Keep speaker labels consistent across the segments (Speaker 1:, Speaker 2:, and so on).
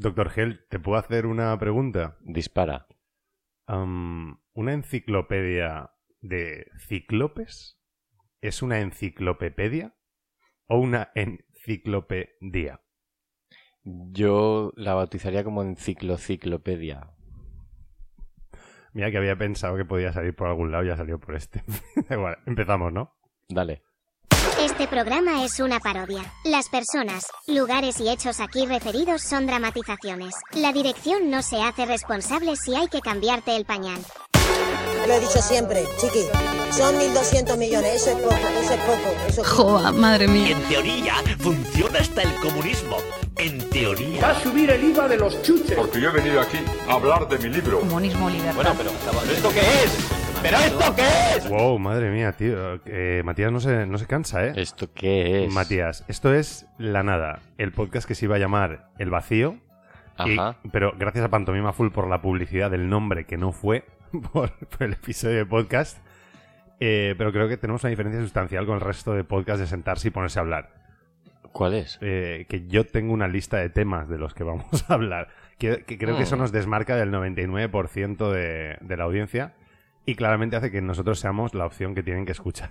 Speaker 1: Doctor Hell, ¿te puedo hacer una pregunta?
Speaker 2: Dispara.
Speaker 1: Um, ¿Una enciclopedia de cíclopes es una enciclopedia o una enciclopedia?
Speaker 2: Yo la bautizaría como enciclociclopedia.
Speaker 1: Mira que había pensado que podía salir por algún lado y ya salió por este. Igual, empezamos, ¿no?
Speaker 2: Dale.
Speaker 3: Este programa es una parodia. Las personas, lugares y hechos aquí referidos son dramatizaciones. La dirección no se hace responsable si hay que cambiarte el pañal.
Speaker 4: Lo he dicho siempre, chiqui. Son 1.200 millones, eso es poco, eso es poco. Eso es poco.
Speaker 5: Joa, madre mía.
Speaker 6: en teoría funciona hasta el comunismo. En teoría.
Speaker 7: Va a subir el IVA de los chuches.
Speaker 8: Porque yo he venido aquí a hablar de mi libro.
Speaker 5: Comunismo libertad.
Speaker 6: pero ¿esto qué es? ¿Pero esto qué es?
Speaker 1: Wow, madre mía, tío. Eh, Matías no se, no se cansa, ¿eh?
Speaker 2: ¿Esto qué es?
Speaker 1: Matías, esto es La Nada, el podcast que se iba a llamar El Vacío. y-
Speaker 2: Ajá.
Speaker 1: pero gracias a Pantomima Full por la publicidad del nombre que no fue por, por el episodio de podcast. Eh, pero creo que tenemos una diferencia sustancial con el resto de podcasts de sentarse y ponerse a hablar.
Speaker 2: ¿Cuál es?
Speaker 1: Eh, que yo tengo una lista de temas de los que vamos a hablar. Que, que creo que eso
Speaker 2: Mm.
Speaker 1: nos desmarca del 99% de, de la audiencia y claramente hace que nosotros seamos la opción que tienen que escuchar.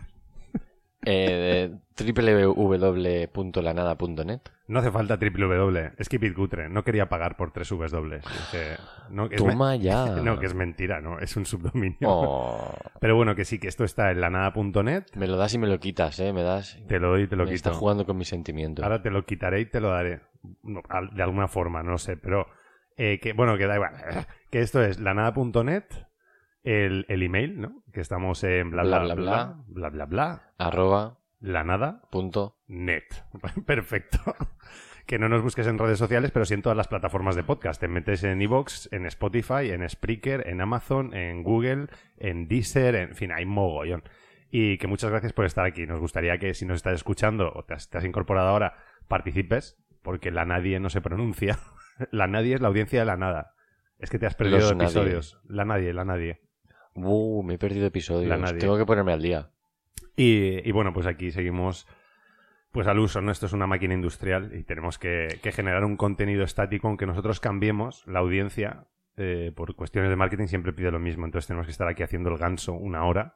Speaker 2: Eh, www.lanada.net.
Speaker 1: No hace falta triple W, es que cutre, no quería pagar por tres Vs dobles. Dije, no,
Speaker 2: Toma
Speaker 1: me-
Speaker 2: ya.
Speaker 1: No, que es mentira, no, es un subdominio.
Speaker 2: Oh,
Speaker 1: Pero bueno, que sí, que esto está en lanada.net,
Speaker 2: me lo das y me lo quitas, ¿eh? Me das...
Speaker 1: te lo doy y te lo
Speaker 2: me
Speaker 1: quito.
Speaker 2: está jugando con mis sentimientos.
Speaker 1: Ahora te lo quitaré y te lo daré. No, de alguna forma, no sé, pero eh, que bueno, que da igual. Que esto es lanada.net, el, el email, ¿no? Que estamos en bla bla bla bla bla bla bla,
Speaker 2: Arroba
Speaker 1: lanada
Speaker 2: punto.
Speaker 1: net. Perfecto. Que no nos busques en redes sociales, pero sí en todas las plataformas de podcast. Te metes en Evox, en Spotify, en Spreaker, en Amazon, en Google, en Deezer, en fin, hay mogollón. Y que muchas gracias por estar aquí. Nos gustaría que si nos estás escuchando o te has, te has incorporado ahora, participes, porque la nadie no se pronuncia. La nadie es la audiencia de la nada. Es que te has perdido
Speaker 2: Los nadie.
Speaker 1: episodios. La nadie, la nadie.
Speaker 2: Uh, me he perdido episodios. Tengo que ponerme al día.
Speaker 1: Y, y bueno, pues aquí seguimos pues al uso, ¿no? Esto es una máquina industrial y tenemos que, que generar un contenido estático, aunque nosotros cambiemos, la audiencia, eh, por cuestiones de marketing, siempre pide lo mismo. Entonces tenemos que estar aquí haciendo el ganso una hora,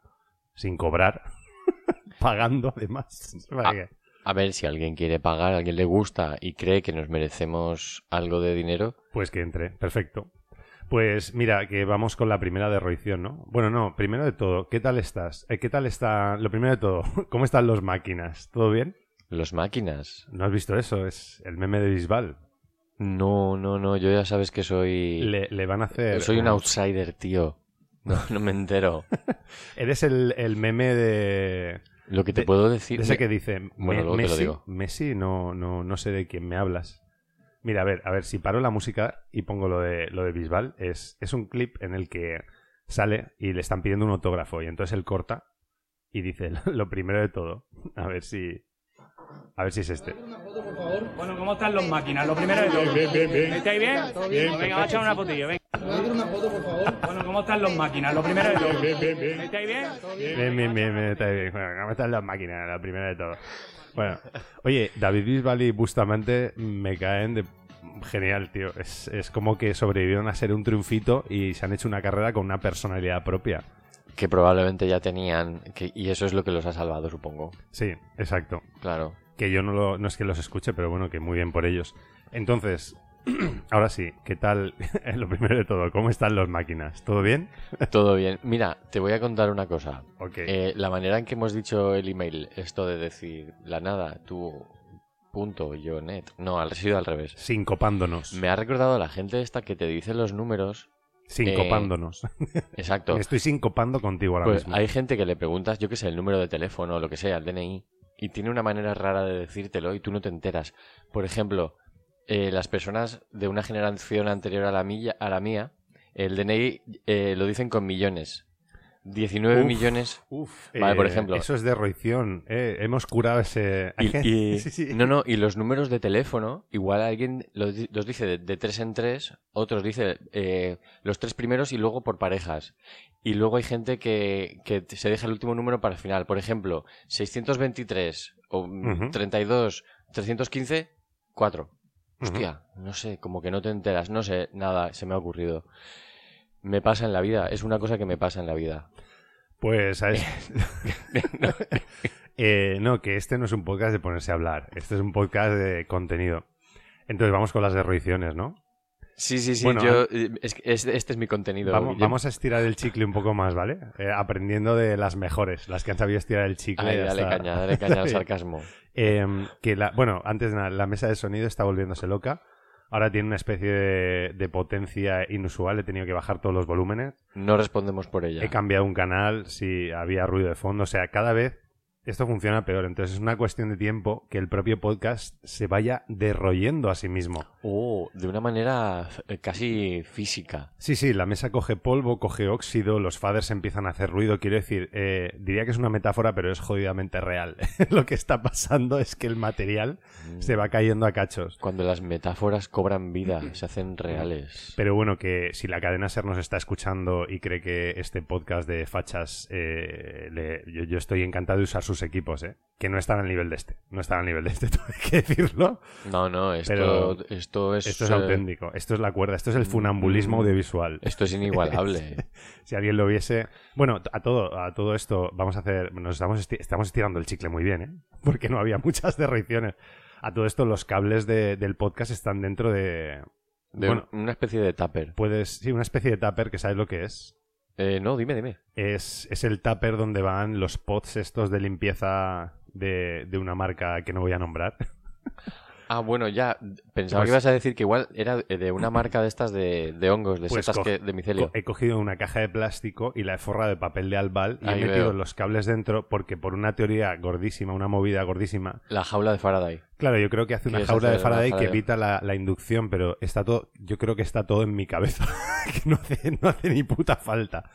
Speaker 1: sin cobrar, pagando además.
Speaker 2: Ah. A ver, si alguien quiere pagar, a alguien le gusta y cree que nos merecemos algo de dinero,
Speaker 1: Pues que entre, perfecto. Pues mira, que vamos con la primera de Roición, ¿no? Bueno, no, primero de todo, ¿qué tal estás? Eh, ¿Qué tal está? Lo primero de todo, ¿cómo están los máquinas? ¿Todo bien?
Speaker 2: los máquinas.
Speaker 1: ¿No has visto eso? Es el meme de Bisbal.
Speaker 2: No, no, no, yo ya sabes que soy...
Speaker 1: Le, le van a hacer.
Speaker 2: soy un outsider, tío. No, no me entero.
Speaker 1: Eres el, el meme de.
Speaker 2: Lo que te
Speaker 1: De-
Speaker 2: puedo decir...
Speaker 1: de ese que dice.
Speaker 2: Bueno,
Speaker 1: "Me-
Speaker 2: luego te lo
Speaker 1: Messi,
Speaker 2: digo.
Speaker 1: Messi, no, no, no sé de quién me hablas. Mira, a ver, a ver, si paro la música y pongo lo de, lo de Bisbal, es, es un clip en el que sale y le están pidiendo un autógrafo y entonces él corta y dice lo primero de todo. A ver si. A ver si es este.
Speaker 7: Bueno, ¿cómo están los máquinas? Lo primero de todo. Bien, bien, bien. ¿Estáis bien? Bien, venga, vamos a echar una fotillo, venga. Bueno, ¿cómo están los máquinas? Lo primero de todo. Bien, bien, bien. ¿Estáis bien?
Speaker 1: Bien, bien, bien, bien, está bien. Bueno, ¿cómo están las máquinas? La primera de todo. Bueno, oye, David Bisbal y Bustamante me caen de genial, tío. Es, es como que sobrevivieron a ser un triunfito y se han hecho una carrera con una personalidad propia.
Speaker 2: Que probablemente ya tenían... Que, y eso es lo que los ha salvado, supongo.
Speaker 1: Sí, exacto.
Speaker 2: Claro.
Speaker 1: Que yo no, lo, no es que los escuche, pero bueno, que muy bien por ellos. Entonces, Ahora sí, ¿qué tal? Lo primero de todo, ¿cómo están las máquinas? ¿Todo bien?
Speaker 2: Todo bien. Mira, te voy a contar una cosa.
Speaker 1: Ok.
Speaker 2: Eh, la manera en que hemos dicho el email, esto de decir la nada, tú net. No, ha sido al revés.
Speaker 1: Sincopándonos.
Speaker 2: Me ha recordado la gente esta que te dice los números.
Speaker 1: Sincopándonos.
Speaker 2: Exacto.
Speaker 1: Me estoy sincopando contigo ahora
Speaker 2: Pues
Speaker 1: mismo.
Speaker 2: hay gente que le preguntas, yo qué sé, el número de teléfono o lo que sea, el DNI, y tiene una manera rara de decírtelo y tú no te enteras. Por ejemplo, eh, las personas de una generación anterior a la, milla, a la mía, el DNI eh, lo dicen con millones. 19
Speaker 1: Uf,
Speaker 2: millones.
Speaker 1: Uf,
Speaker 2: Vale, por
Speaker 1: eh,
Speaker 2: ejemplo.
Speaker 1: Eso es de roición. eh, hemos curado ese.
Speaker 2: Y, y-
Speaker 1: Sí, sí.
Speaker 2: No, no, y los números de teléfono, igual alguien los, di- los dice de, de tres en tres, otros dice eh, los tres primeros y luego por parejas. Y luego hay gente que, que se deja el último número para el final. Por ejemplo, 623 o mm,
Speaker 1: Ujú.
Speaker 2: 32, 315, 4.
Speaker 1: Ujú.
Speaker 2: Hostia, no sé, como que no te enteras, no sé, nada, se me ha ocurrido. Me pasa en la vida, es una cosa que me pasa en la vida.
Speaker 1: Pues, ¿sabes? Eh, no, que este no es un podcast de ponerse a hablar. Este es un podcast de contenido. Entonces vamos con las derroiciones, ¿no?
Speaker 2: Sí, sí, sí,
Speaker 1: Bueno,
Speaker 2: yo, eh, es este es mi contenido.
Speaker 1: Vamos, a estirar el chicle un poco más, ¿vale? Eh, aprendiendo de las mejores, las que han sabido estirar el chicle.
Speaker 2: Ay, dale
Speaker 1: hasta-
Speaker 2: caña, dale caña al sarcasmo.
Speaker 1: Eh, que la, bueno, antes de nada, la mesa de sonido está volviéndose loca. Ahora tiene una especie de, de potencia inusual. He tenido que bajar todos los volúmenes.
Speaker 2: No respondemos por ella.
Speaker 1: He cambiado un canal si había ruido de fondo. O sea, cada vez esto funciona peor. Entonces es una cuestión de tiempo que el propio podcast se vaya derroyendo a sí mismo.
Speaker 2: Oh, de una manera eh, casi física.
Speaker 1: Sí, sí, la mesa coge polvo, coge óxido, los faders empiezan a hacer ruido. Quiero decir, eh, diría que es una metáfora, pero es jodidamente real. Lo que está pasando es que el material se va cayendo a cachos.
Speaker 2: Cuando las metáforas cobran vida, se hacen reales.
Speaker 1: Pero bueno, que si la cadena SER nos está escuchando y cree que este podcast de fachas, eh, le- yo, yo estoy encantado de usar sus equipos, ¿eh? Que no están al nivel de este. No están al nivel de este, todo hay que decirlo.
Speaker 2: No, no, esto,
Speaker 1: Pero
Speaker 2: esto es.
Speaker 1: Esto es
Speaker 2: eh,
Speaker 1: auténtico. Esto es la cuerda. Esto es el funambulismo
Speaker 2: mm,
Speaker 1: audiovisual.
Speaker 2: Esto es inigualable.
Speaker 1: si alguien lo viese. Bueno, a todo, a todo esto vamos a hacer. Nos estamos, esti- estamos estirando el chicle muy bien, ¿eh? Porque no había muchas derroiciones. A todo esto, los cables de- del podcast están dentro de.
Speaker 2: De
Speaker 1: bueno,
Speaker 2: una especie de tupper.
Speaker 1: puedes. Sí, una especie de tupper que sabes lo que es.
Speaker 2: Eh, no, dime, dime.
Speaker 1: Es, es el tupper donde van los pots estos de limpieza de, de una marca que no voy a nombrar.
Speaker 2: Ah, bueno, ya. Pensaba
Speaker 1: Pues-
Speaker 2: que ibas a decir que igual era de una marca de estas de, de hongos, de
Speaker 1: Pues
Speaker 2: setas que, de micelio.
Speaker 1: He cogido una caja de plástico y la he forrado de papel de albal y
Speaker 2: Ahí
Speaker 1: he metido
Speaker 2: veo.
Speaker 1: los cables dentro porque por una teoría gordísima, una movida gordísima.
Speaker 2: La jaula de Faraday.
Speaker 1: Claro, yo creo que hace una
Speaker 2: ¿Quieres
Speaker 1: jaula de
Speaker 2: una
Speaker 1: Faraday que
Speaker 2: Faraday?
Speaker 1: evita la, la inducción, pero está todo, yo creo que está todo en mi cabeza, que no hace, no hace ni puta falta.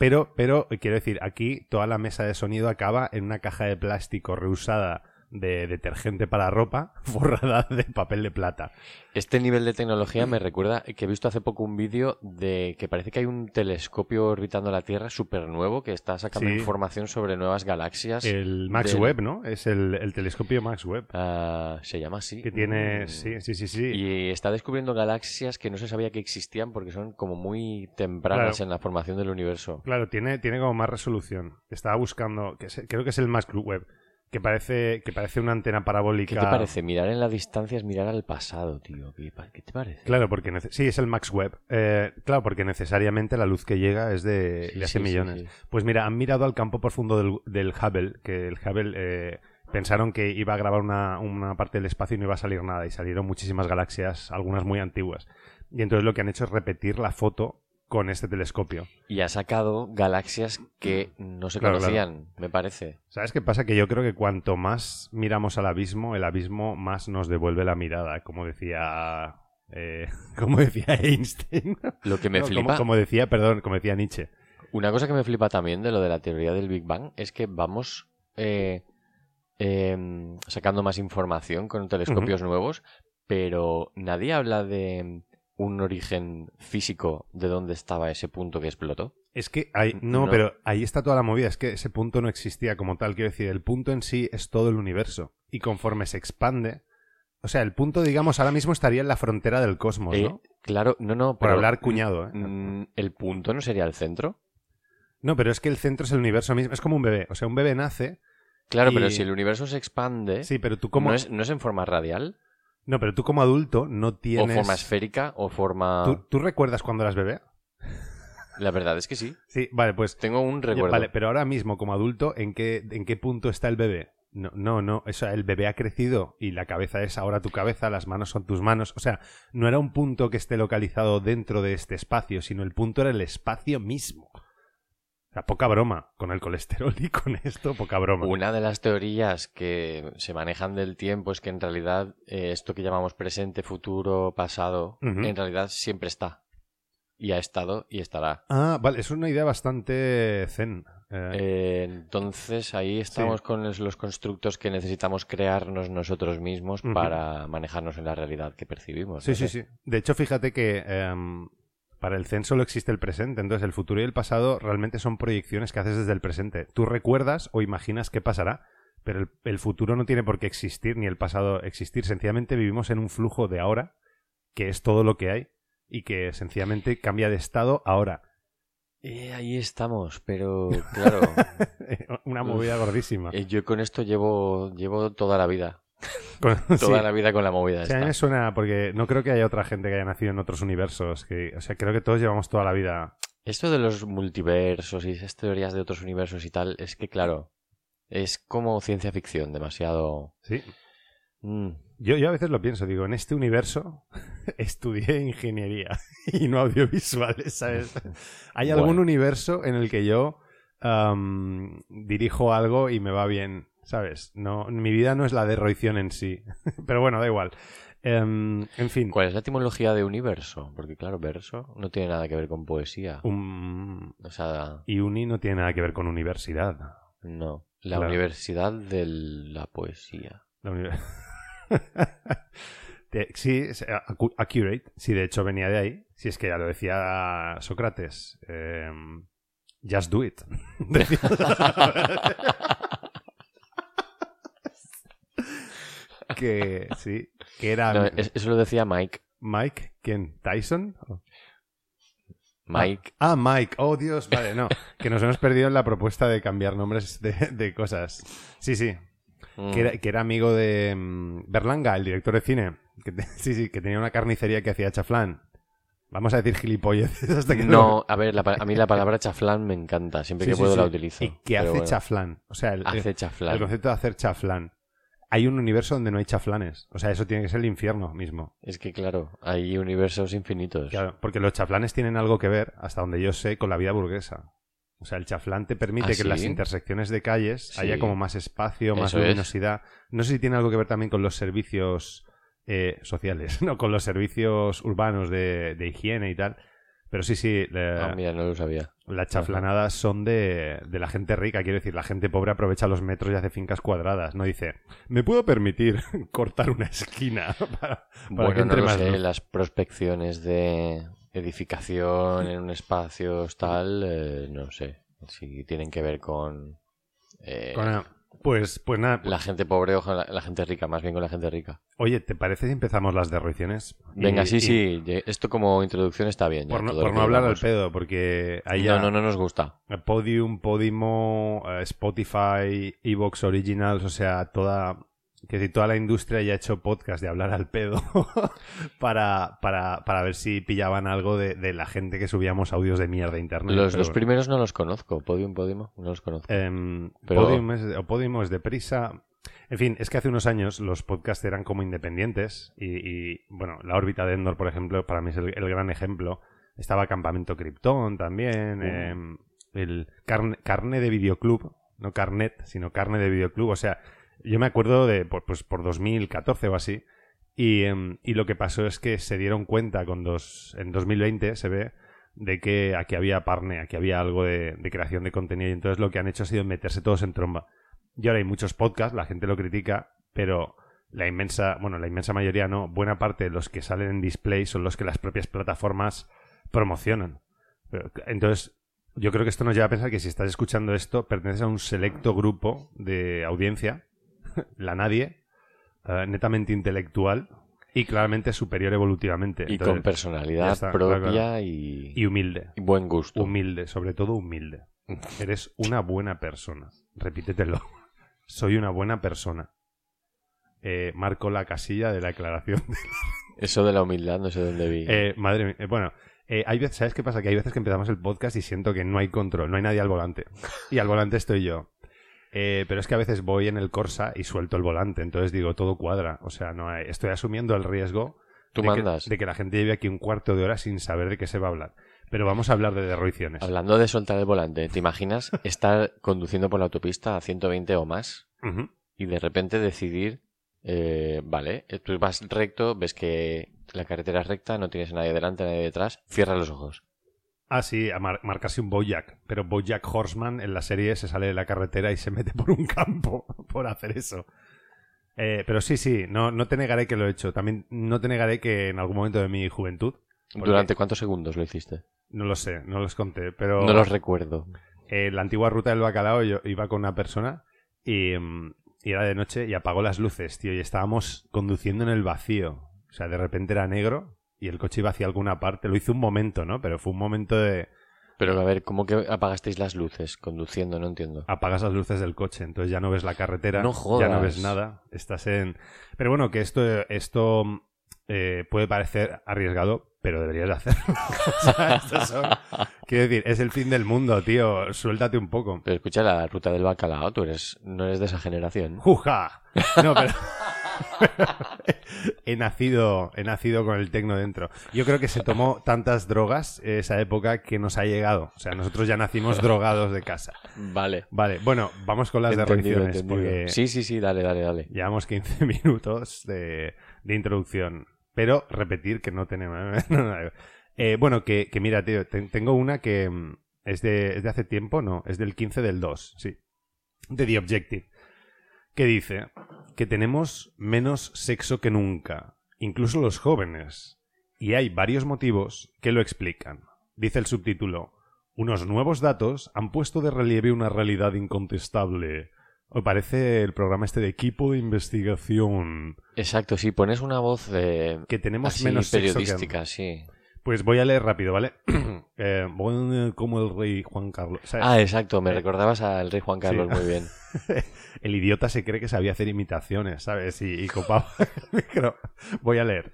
Speaker 1: Pero, pero, quiero decir, aquí toda la mesa de sonido acaba en una caja de plástico reusada de detergente para ropa, forrada de papel de plata.
Speaker 2: Este nivel de tecnología me recuerda que he visto hace poco un vídeo de que parece que hay un telescopio orbitando la Tierra súper nuevo que está sacando
Speaker 1: Sí.
Speaker 2: información sobre nuevas galaxias.
Speaker 1: El Max
Speaker 2: del-
Speaker 1: Webb, ¿no? Es el, el telescopio Max Webb.
Speaker 2: Ah, se llama así.
Speaker 1: Que tiene,
Speaker 2: Mm.
Speaker 1: sí, sí, sí, sí.
Speaker 2: Y está descubriendo galaxias que no se sabía que existían porque son como muy tempranas
Speaker 1: Claro.
Speaker 2: en la formación del universo.
Speaker 1: Claro, tiene, tiene como más resolución. Estaba buscando, que es- creo que es el Max Webb, que parece, que parece una antena parabólica.
Speaker 2: ¿Qué te parece? Mirar en la distancia es mirar al pasado, tío. ¿Qué, qué te parece?
Speaker 1: Claro, porque sí, es el Max Webb. Eh, claro, porque necesariamente la luz que llega es de,
Speaker 2: Sí,
Speaker 1: de hace
Speaker 2: sí,
Speaker 1: millones.
Speaker 2: sí.
Speaker 1: Pues mira, han mirado al campo profundo del, del Hubble, que el Hubble eh, pensaron que iba a grabar una, una parte del espacio y no iba a salir nada, y salieron muchísimas galaxias, algunas muy antiguas. Y entonces lo que han hecho es repetir la foto con este telescopio.
Speaker 2: Y ha sacado galaxias que no se
Speaker 1: Claro,
Speaker 2: conocían, me parece.
Speaker 1: ¿Sabes qué pasa? Que yo creo que cuanto más miramos al abismo, el abismo más nos devuelve la mirada, como decía... eh, como decía Einstein.
Speaker 2: Lo que me
Speaker 1: No,
Speaker 2: flipa,
Speaker 1: como decía, perdón, como decía Nietzsche.
Speaker 2: una cosa que me flipa también de lo de la teoría del Big Bang es que vamos eh, em, sacando más información con telescopios nuevos, pero nadie habla de un origen físico de dónde estaba ese punto que explotó.
Speaker 1: Es que hay, no,
Speaker 2: No.
Speaker 1: pero ahí está toda la movida. Es que ese punto no existía como tal. Quiero decir, el punto en sí es todo el universo. Y conforme se expande. O sea, el punto, digamos, ahora mismo estaría en la frontera del cosmos,
Speaker 2: Eh,
Speaker 1: ¿no?
Speaker 2: claro, no, no,
Speaker 1: Por hablar cuñado, ¿eh?
Speaker 2: el punto no sería el centro.
Speaker 1: No, pero es que el centro es el universo mismo. Es como un bebé. O sea, un bebé nace.
Speaker 2: Claro,
Speaker 1: Y-
Speaker 2: pero si el universo se expande,
Speaker 1: Sí, pero tú como.
Speaker 2: ¿no, es, ¿no es en forma radial?
Speaker 1: No, pero tú como adulto no tienes...
Speaker 2: O forma esférica o forma...
Speaker 1: ¿Tú, tú recuerdas cuando eras bebé?
Speaker 2: La verdad es que sí.
Speaker 1: Sí, vale, pues...
Speaker 2: Tengo un recuerdo.
Speaker 1: Vale, pero ahora mismo como adulto, ¿en qué, en qué punto está el bebé? No, no, no. O sea, el bebé ha crecido y la cabeza es ahora tu cabeza, las manos son tus manos. O sea, no era un punto que esté localizado dentro de este espacio, sino el punto era el espacio mismo. Sea, poca broma con el colesterol y con esto, poca broma.
Speaker 2: Una de las teorías que se manejan del tiempo es que en realidad eh, esto que llamamos presente, futuro, pasado, en realidad siempre está. Y ha estado y estará.
Speaker 1: Ah, vale, es una idea bastante zen. Eh,
Speaker 2: Eh, entonces ahí estamos con los, los constructos que necesitamos crearnos nosotros mismos para manejarnos en la realidad que percibimos.
Speaker 1: Sí,
Speaker 2: no
Speaker 1: sí, sí. De hecho, fíjate que em, para el zen solo existe el presente. Entonces, el futuro y el pasado realmente son proyecciones que haces desde el presente. Tú recuerdas o imaginas qué pasará, pero el, el futuro no tiene por qué existir ni el pasado existir. Sencillamente vivimos en un flujo de ahora, que es todo lo que hay, y que sencillamente cambia de estado ahora.
Speaker 2: Eh, ahí estamos, pero claro,
Speaker 1: Una movida gordísima.
Speaker 2: eh, yo con esto llevo, llevo toda la vida.
Speaker 1: Con-
Speaker 2: Toda
Speaker 1: sí.
Speaker 2: la vida con la movida.
Speaker 1: Sí, a mí me suena porque no creo que haya otra gente que haya nacido en otros universos. Que, o sea, creo que todos llevamos toda la vida.
Speaker 2: Esto de los multiversos y esas teorías de otros universos y tal, es que claro, es como ciencia ficción, demasiado...
Speaker 1: Sí.
Speaker 2: Mm,
Speaker 1: Yo, yo a veces lo pienso, digo, en este universo estudié ingeniería y no audiovisuales, ¿sabes? ¿Hay algún universo en el que yo dirijo algo y me va bien, ¿sabes? No, mi vida no es la de Roición en sí, pero bueno, da igual. Em, en fin,
Speaker 2: ¿Cuál es la etimología de universo? Porque claro, verso no tiene nada que ver con poesía. O sea,
Speaker 1: y uni no tiene nada que ver con universidad.
Speaker 2: no. La
Speaker 1: Claro.
Speaker 2: universidad de la poesía.
Speaker 1: La sí, eh, accurate. Sí, de hecho venía de ahí. Si es que ya lo decía Sócrates. em, just do it. Decía- que sí, que era
Speaker 2: No, eso lo decía Mike.
Speaker 1: Mike, ¿quién? ¿Tyson?
Speaker 2: Mike.
Speaker 1: Ah, Mike. Oh, Dios, vale, no. Que nos hemos perdido en la propuesta de cambiar nombres de, de cosas. Sí, sí.
Speaker 2: Mm.
Speaker 1: Que era, que era amigo de mm, Berlanga, el director de cine. Que te- sí, sí, que tenía una carnicería que hacía chaflán. Vamos a decir gilipolleces hasta que
Speaker 2: No, a ver, la a mí la palabra chaflán me encanta. Siempre
Speaker 1: Sí,
Speaker 2: que
Speaker 1: sí,
Speaker 2: puedo
Speaker 1: sí.
Speaker 2: la utilizo.
Speaker 1: ¿Y qué
Speaker 2: Pero
Speaker 1: hace
Speaker 2: bueno,
Speaker 1: chaflán? O sea, el,
Speaker 2: Hace chaflán.
Speaker 1: el concepto de hacer chaflán. Hay un universo donde no hay chaflanes. O sea, eso tiene que ser el infierno mismo.
Speaker 2: Es que claro, hay universos infinitos.
Speaker 1: Claro, porque los chaflanes tienen algo que ver, hasta donde yo sé, con la vida burguesa. O sea, el chaflán te permite
Speaker 2: ¿Ah,
Speaker 1: que en las intersecciones de calles
Speaker 2: Sí.
Speaker 1: haya como más espacio, más
Speaker 2: Eso es.
Speaker 1: luminosidad. No sé si tiene algo que ver también con los servicios eh, sociales, no con los servicios urbanos de, de higiene y tal. Pero sí, sí, le-
Speaker 2: Ah, mira, no lo sabía.
Speaker 1: Las chaflanadas son de, de la gente rica. Quiero decir, la gente pobre aprovecha los metros y hace fincas cuadradas. No dice, me puedo permitir cortar una esquina para, para que
Speaker 2: Bueno, no lo
Speaker 1: más
Speaker 2: sé,
Speaker 1: luz".
Speaker 2: las prospecciones de edificación en un espacio tal, eh, no sé si tienen que ver con eh,
Speaker 1: Con- Pues, pues nada,
Speaker 2: la gente pobre o con la, gente rica, más bien con la gente rica.
Speaker 1: Oye, ¿te parece si empezamos las derroiciones?
Speaker 2: Venga,
Speaker 1: Y-
Speaker 2: sí,
Speaker 1: y-
Speaker 2: sí, esto como introducción está bien. ya,
Speaker 1: Por no, por hablar al pedo, porque ahí
Speaker 2: No, no, no nos gusta.
Speaker 1: Podium, Podimo, eh, Spotify, Evox Originals, o sea, toda, que decir, toda la industria ya ha hecho podcast de hablar al pedo para, para, para ver si pillaban algo de, de la gente que subíamos audios de mierda a internet.
Speaker 2: Los dos
Speaker 1: bueno.
Speaker 2: primeros no los conozco. Podium, Podimo, no los conozco.
Speaker 1: Em,
Speaker 2: Pero-
Speaker 1: Podium, es, o es deprisa. En fin, es que hace unos años los podcasts eran como independientes y, y, bueno, la órbita de Endor, por ejemplo, para mí es el, el gran ejemplo. Estaba Campamento Krypton también, em, el carne, carne de videoclub, no carnet, sino carne de videoclub. O sea, yo me acuerdo de, pues por 2014 o así, y, em, y lo que pasó es que se dieron cuenta con dos, en 2020 se ve de que aquí había parne, aquí había algo de, creación de contenido y entonces lo que han hecho ha sido meterse todos en tromba. Y ahora hay muchos podcasts, la gente lo critica, pero la inmensa, bueno, la inmensa mayoría no, buena parte de los que salen en display son los que las propias plataformas promocionan. Entonces, yo creo que esto nos lleva a pensar que si estás escuchando esto, perteneces a un selecto grupo de audiencia, la nadie, eh, netamente intelectual y claramente superior evolutivamente.
Speaker 2: y
Speaker 1: Entonces,
Speaker 2: con personalidad
Speaker 1: está,
Speaker 2: propia
Speaker 1: claro.
Speaker 2: Y,
Speaker 1: y humilde.
Speaker 2: y buen gusto.
Speaker 1: Humilde, sobre todo humilde. Eres una buena persona. Repítetelo. Soy una buena persona. eh, marco la casilla de la aclaración.
Speaker 2: Eso de la humildad, no sé dónde vi.
Speaker 1: Eh, madre mía, eh, bueno, eh, hay veces, ¿sabes qué pasa? Que hay veces que empezamos el podcast y siento que no hay control, no hay nadie al volante. Y al volante estoy yo. Eh, pero es que a veces voy en el Corsa y suelto el volante, entonces digo, todo cuadra. O sea, no hay- estoy asumiendo el riesgo
Speaker 2: Tú
Speaker 1: de, que,
Speaker 2: mandas.
Speaker 1: de que la gente lleve aquí un cuarto de hora sin saber de qué se va a hablar. Pero vamos a hablar de derroiciones.
Speaker 2: Hablando de soltar el volante, ¿te imaginas estar conduciendo por la autopista a 120 o más y de repente decidir, eh, vale, eh, tú vas recto, ves que la carretera es recta, no tienes a nadie delante, nadie detrás, cierra los ojos.
Speaker 1: Ah, sí, a mar- marcarse un Bojack. Pero Bojack Horseman en la serie se sale de la carretera y se mete por un campo por hacer eso. Eh, pero sí, sí, no, no te negaré que lo he hecho. También no te negaré que en algún momento de mi juventud.
Speaker 2: ¿Durante cuántos segundos lo hiciste?
Speaker 1: No lo sé, no los conté, pero.
Speaker 2: No los recuerdo.
Speaker 1: en la antigua ruta del bacalao yo iba con una persona y, mm, y era de noche y apagó las luces, tío, y estábamos conduciendo en el vacío. O sea, de repente era negro y el coche iba hacia alguna parte. Lo hizo un momento, ¿no? Pero fue un momento de
Speaker 2: Pero a ver, ¿cómo que apagasteis las luces conduciendo? No entiendo.
Speaker 1: apagas las luces del coche, entonces ya no ves la carretera,
Speaker 2: No
Speaker 1: ya no ves nada, estás en... Pero bueno, que esto, esto eh, puede parecer arriesgado, pero deberías de hacerlo. O sea, son- Quiero decir, es el fin del mundo, tío, suéltate un poco.
Speaker 2: Pero escucha la ruta del bacalao, tú eres, no eres de esa generación.
Speaker 1: ¡Juja! No, pero... he nacido he nacido con el tecno dentro. Yo creo que se tomó tantas drogas esa época que nos ha llegado. O sea, nosotros ya nacimos drogados de casa.
Speaker 2: Vale.
Speaker 1: Vale, bueno, vamos con las
Speaker 2: Entendido.
Speaker 1: Porque
Speaker 2: Sí, sí, sí, dale, dale, dale.
Speaker 1: Llevamos 15 minutos de, de introducción. Pero repetir que no tenemos. eh, bueno, que, que mira, tío, ten- tengo una que mm, es de, es de hace tiempo, no, es del 15 del 2, sí. De The Objective. Que dice que tenemos menos sexo que nunca, incluso los jóvenes. Y hay varios motivos que lo explican. Dice el subtítulo. Unos nuevos datos han puesto de relieve una realidad incontestable. O parece el programa este de equipo de investigación.
Speaker 2: Exacto, si pones una voz de...
Speaker 1: Que tenemos
Speaker 2: así
Speaker 1: menos sexo que
Speaker 2: periodística, sí.
Speaker 1: Pues voy a leer rápido, ¿vale? Eh, como el rey Juan Carlos. ¿sabes?
Speaker 2: Ah, exacto, me recordabas al rey Juan Carlos
Speaker 1: Sí.
Speaker 2: muy bien.
Speaker 1: el idiota se cree que sabía hacer imitaciones, ¿sabes? Y, y copaba el micro. Voy a leer.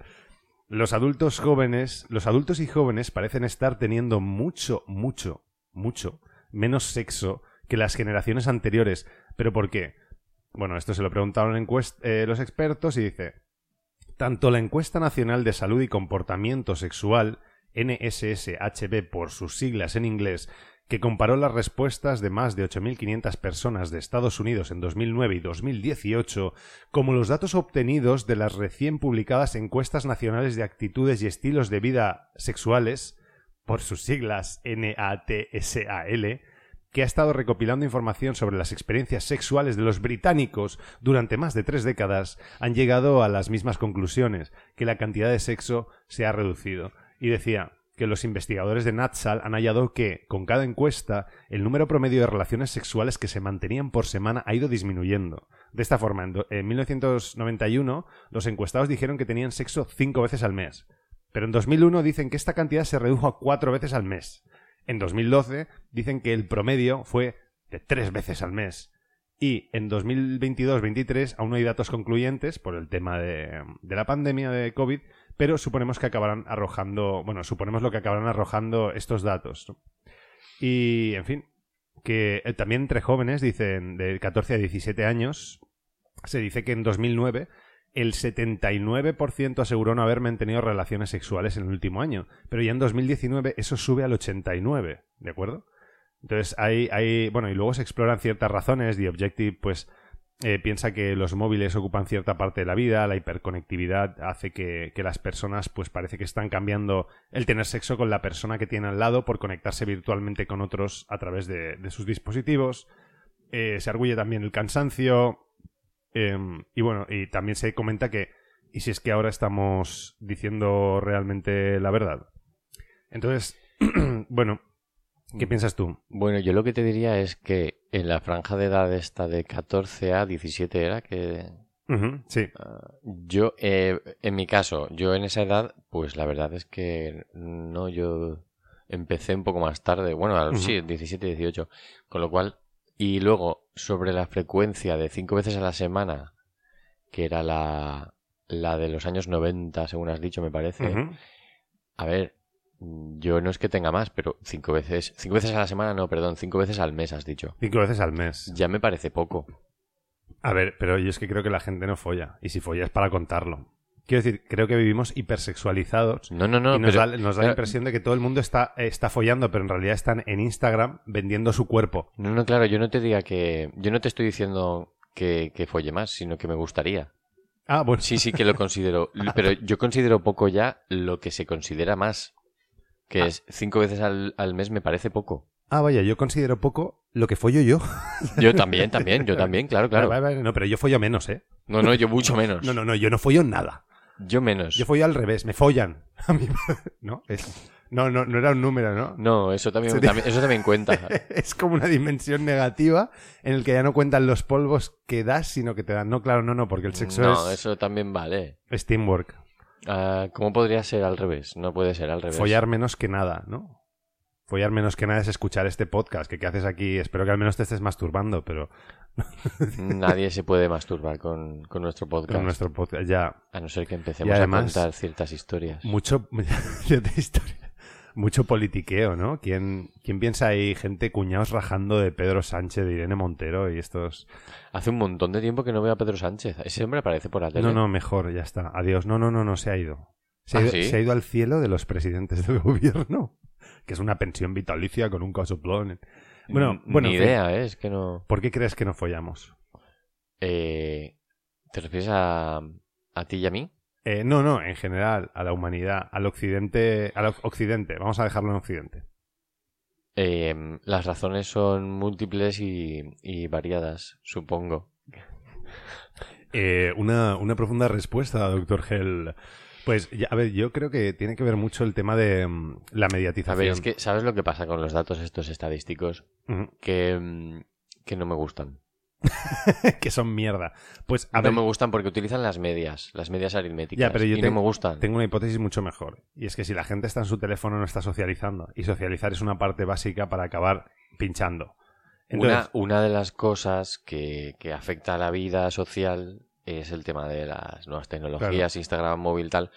Speaker 1: Los adultos jóvenes, los adultos y jóvenes parecen estar teniendo mucho, mucho, mucho menos sexo que las generaciones anteriores. ¿Pero por qué? Bueno, esto se lo preguntaron encuest- eh, los expertos y dice, tanto la Encuesta Nacional de Salud y Comportamiento Sexual, NSSHB por sus siglas en inglés, que comparó las respuestas de más de 8.500 personas de Estados Unidos en 2009 y 2018, como los datos obtenidos de las recién publicadas encuestas nacionales de actitudes y estilos de vida sexuales, por sus siglas NATSAL, que ha estado recopilando información sobre las experiencias sexuales de los británicos durante más de tres décadas, han llegado a las mismas conclusiones, que la cantidad de sexo se ha reducido. Y decía que los investigadores de Natsal han hallado que, con cada encuesta, el número promedio de relaciones sexuales que se mantenían por semana ha ido disminuyendo. De esta forma, en, do- en 1991, los encuestados dijeron que tenían sexo cinco veces al mes. Pero en 2001 dicen que esta cantidad se redujo a cuatro veces al mes. En 2012 dicen que el promedio fue de tres veces al mes. Y en 2022-23 aún no hay datos concluyentes por el tema de, la pandemia de COVID, pero suponemos que acabarán arrojando, bueno, suponemos lo que acabarán arrojando estos datos. Y, en fin, que eh, también entre jóvenes, dicen, de 14 a 17 años, se dice que en 2009 el 79% aseguró no haber mantenido relaciones sexuales en el último año, pero ya en 2019 eso sube al 89%, ¿de acuerdo? Entonces hay, bueno, y luego se exploran ciertas razones, The Objective pues eh, piensa que los móviles ocupan cierta parte de la vida, la hiperconectividad hace que, las personas pues parece que están cambiando el tener sexo con la persona que tiene al lado por conectarse virtualmente con otros a través de, de sus dispositivos. Eh, se arguye también el cansancio, Em, y bueno, y también se comenta que, ¿y si es que ahora estamos diciendo realmente la verdad? Entonces, bueno, ¿qué piensas tú?
Speaker 2: Bueno, yo lo que te diría es que en la franja de edad esta de 14 a 17 era que...
Speaker 1: Sí,
Speaker 2: ah, yo, eh, en mi caso, yo en esa edad, pues la verdad es que no, yo empecé un poco más tarde, bueno, a los- sí, 17, 18, con lo cual, y luego sobre la frecuencia de cinco veces a la semana, que era la, la de los años 90, según has dicho, me parece. A ver, yo no es que tenga más, pero cinco veces, cinco veces a la semana, no, perdón, cinco veces al mes has dicho.
Speaker 1: Cinco veces al mes.
Speaker 2: Ya me parece poco.
Speaker 1: A ver, pero yo es que creo que la gente no folla. Y si folla es para contarlo. Quiero decir, creo que vivimos hipersexualizados.
Speaker 2: No, no, no,
Speaker 1: y nos
Speaker 2: pero-
Speaker 1: da, nos da la impresión de que todo el mundo está, está follando, pero en realidad están en Instagram vendiendo su cuerpo.
Speaker 2: No, no, claro, yo no te diga que, yo no te estoy diciendo que, que folle más, sino que me gustaría.
Speaker 1: Ah, bueno.
Speaker 2: Sí, sí que lo considero, pero yo considero poco ya lo que se considera más, que es cinco veces al, al mes me parece poco.
Speaker 1: Ah, vaya, yo considero poco lo que follo yo.
Speaker 2: Yo también, también, yo también, claro, claro.
Speaker 1: No, pero yo follo menos, ¿eh?
Speaker 2: No, no, yo mucho menos.
Speaker 1: No, no, no, yo no follo nada.
Speaker 2: Yo menos.
Speaker 1: Yo follo al revés, me follan. A mí, ¿no? Es, no, no, no era un número, ¿no?
Speaker 2: No, eso también,
Speaker 1: Sería-
Speaker 2: también- eso también cuenta.
Speaker 1: es como una dimensión negativa en el que ya no cuentan los polvos que das, sino que te dan. No, claro, no, no, porque el sexo
Speaker 2: No,
Speaker 1: es,
Speaker 2: eso también vale.
Speaker 1: es teamwork.
Speaker 2: Ah, ¿Cómo podría ser al revés? No puede ser al revés.
Speaker 1: Follar menos que nada, ¿no? Follar menos que nada es escuchar este podcast. que qué haces aquí? Espero que al menos te estés masturbando, pero
Speaker 2: Nadie se puede masturbar con, con nuestro podcast.
Speaker 1: con nuestro podcast ya
Speaker 2: A no ser que empecemos
Speaker 1: además-
Speaker 2: a contar ciertas historias.
Speaker 1: mucho mucho politiqueo, ¿no? ¿Quién, ¿Quién piensa ahí gente cuñados rajando de Pedro Sánchez, de Irene Montero y estos?
Speaker 2: Hace un montón de tiempo que no veo a Pedro Sánchez. Ese hombre aparece por la tele.
Speaker 1: No, no, mejor, ya está. Adiós. No, no, no, no, se ha ido. Se ha,
Speaker 2: ¿Ah,
Speaker 1: ido,
Speaker 2: sí?
Speaker 1: se ha ido al cielo de los presidentes del gobierno, que es una pensión vitalicia con un casoplón. Bueno, bueno,
Speaker 2: Ni idea, ¿eh? Es que no...
Speaker 1: ¿Por qué crees que no follamos?
Speaker 2: Eh, ¿Te refieres a, a ti y a mí?
Speaker 1: Eh, no, no, en general, a la humanidad, al occidente, al occidente, vamos a dejarlo en occidente.
Speaker 2: Eh, las razones son múltiples y, y variadas, supongo.
Speaker 1: Eh, una, una profunda respuesta, doctor Hell. Pues, a ver, yo creo que tiene que ver mucho el tema de mm, la
Speaker 2: A
Speaker 1: mediatización.
Speaker 2: ver, es que ¿sabes lo que pasa con los datos estos estadísticos? Que, mm, que no me gustan.
Speaker 1: que son mierda. Pues, a
Speaker 2: no
Speaker 1: ver,
Speaker 2: me gustan porque utilizan las medias, las medias aritméticas.
Speaker 1: Ya, pero yo
Speaker 2: y
Speaker 1: te-
Speaker 2: no me gustan.
Speaker 1: tengo una hipótesis mucho mejor. Y es que si la gente está en su teléfono no está socializando. Y socializar es una parte básica para acabar pinchando. Entonces,
Speaker 2: Una, una de las cosas que, que afecta a la vida social es el tema de las nuevas tecnologías, Instagram, móvil, tal.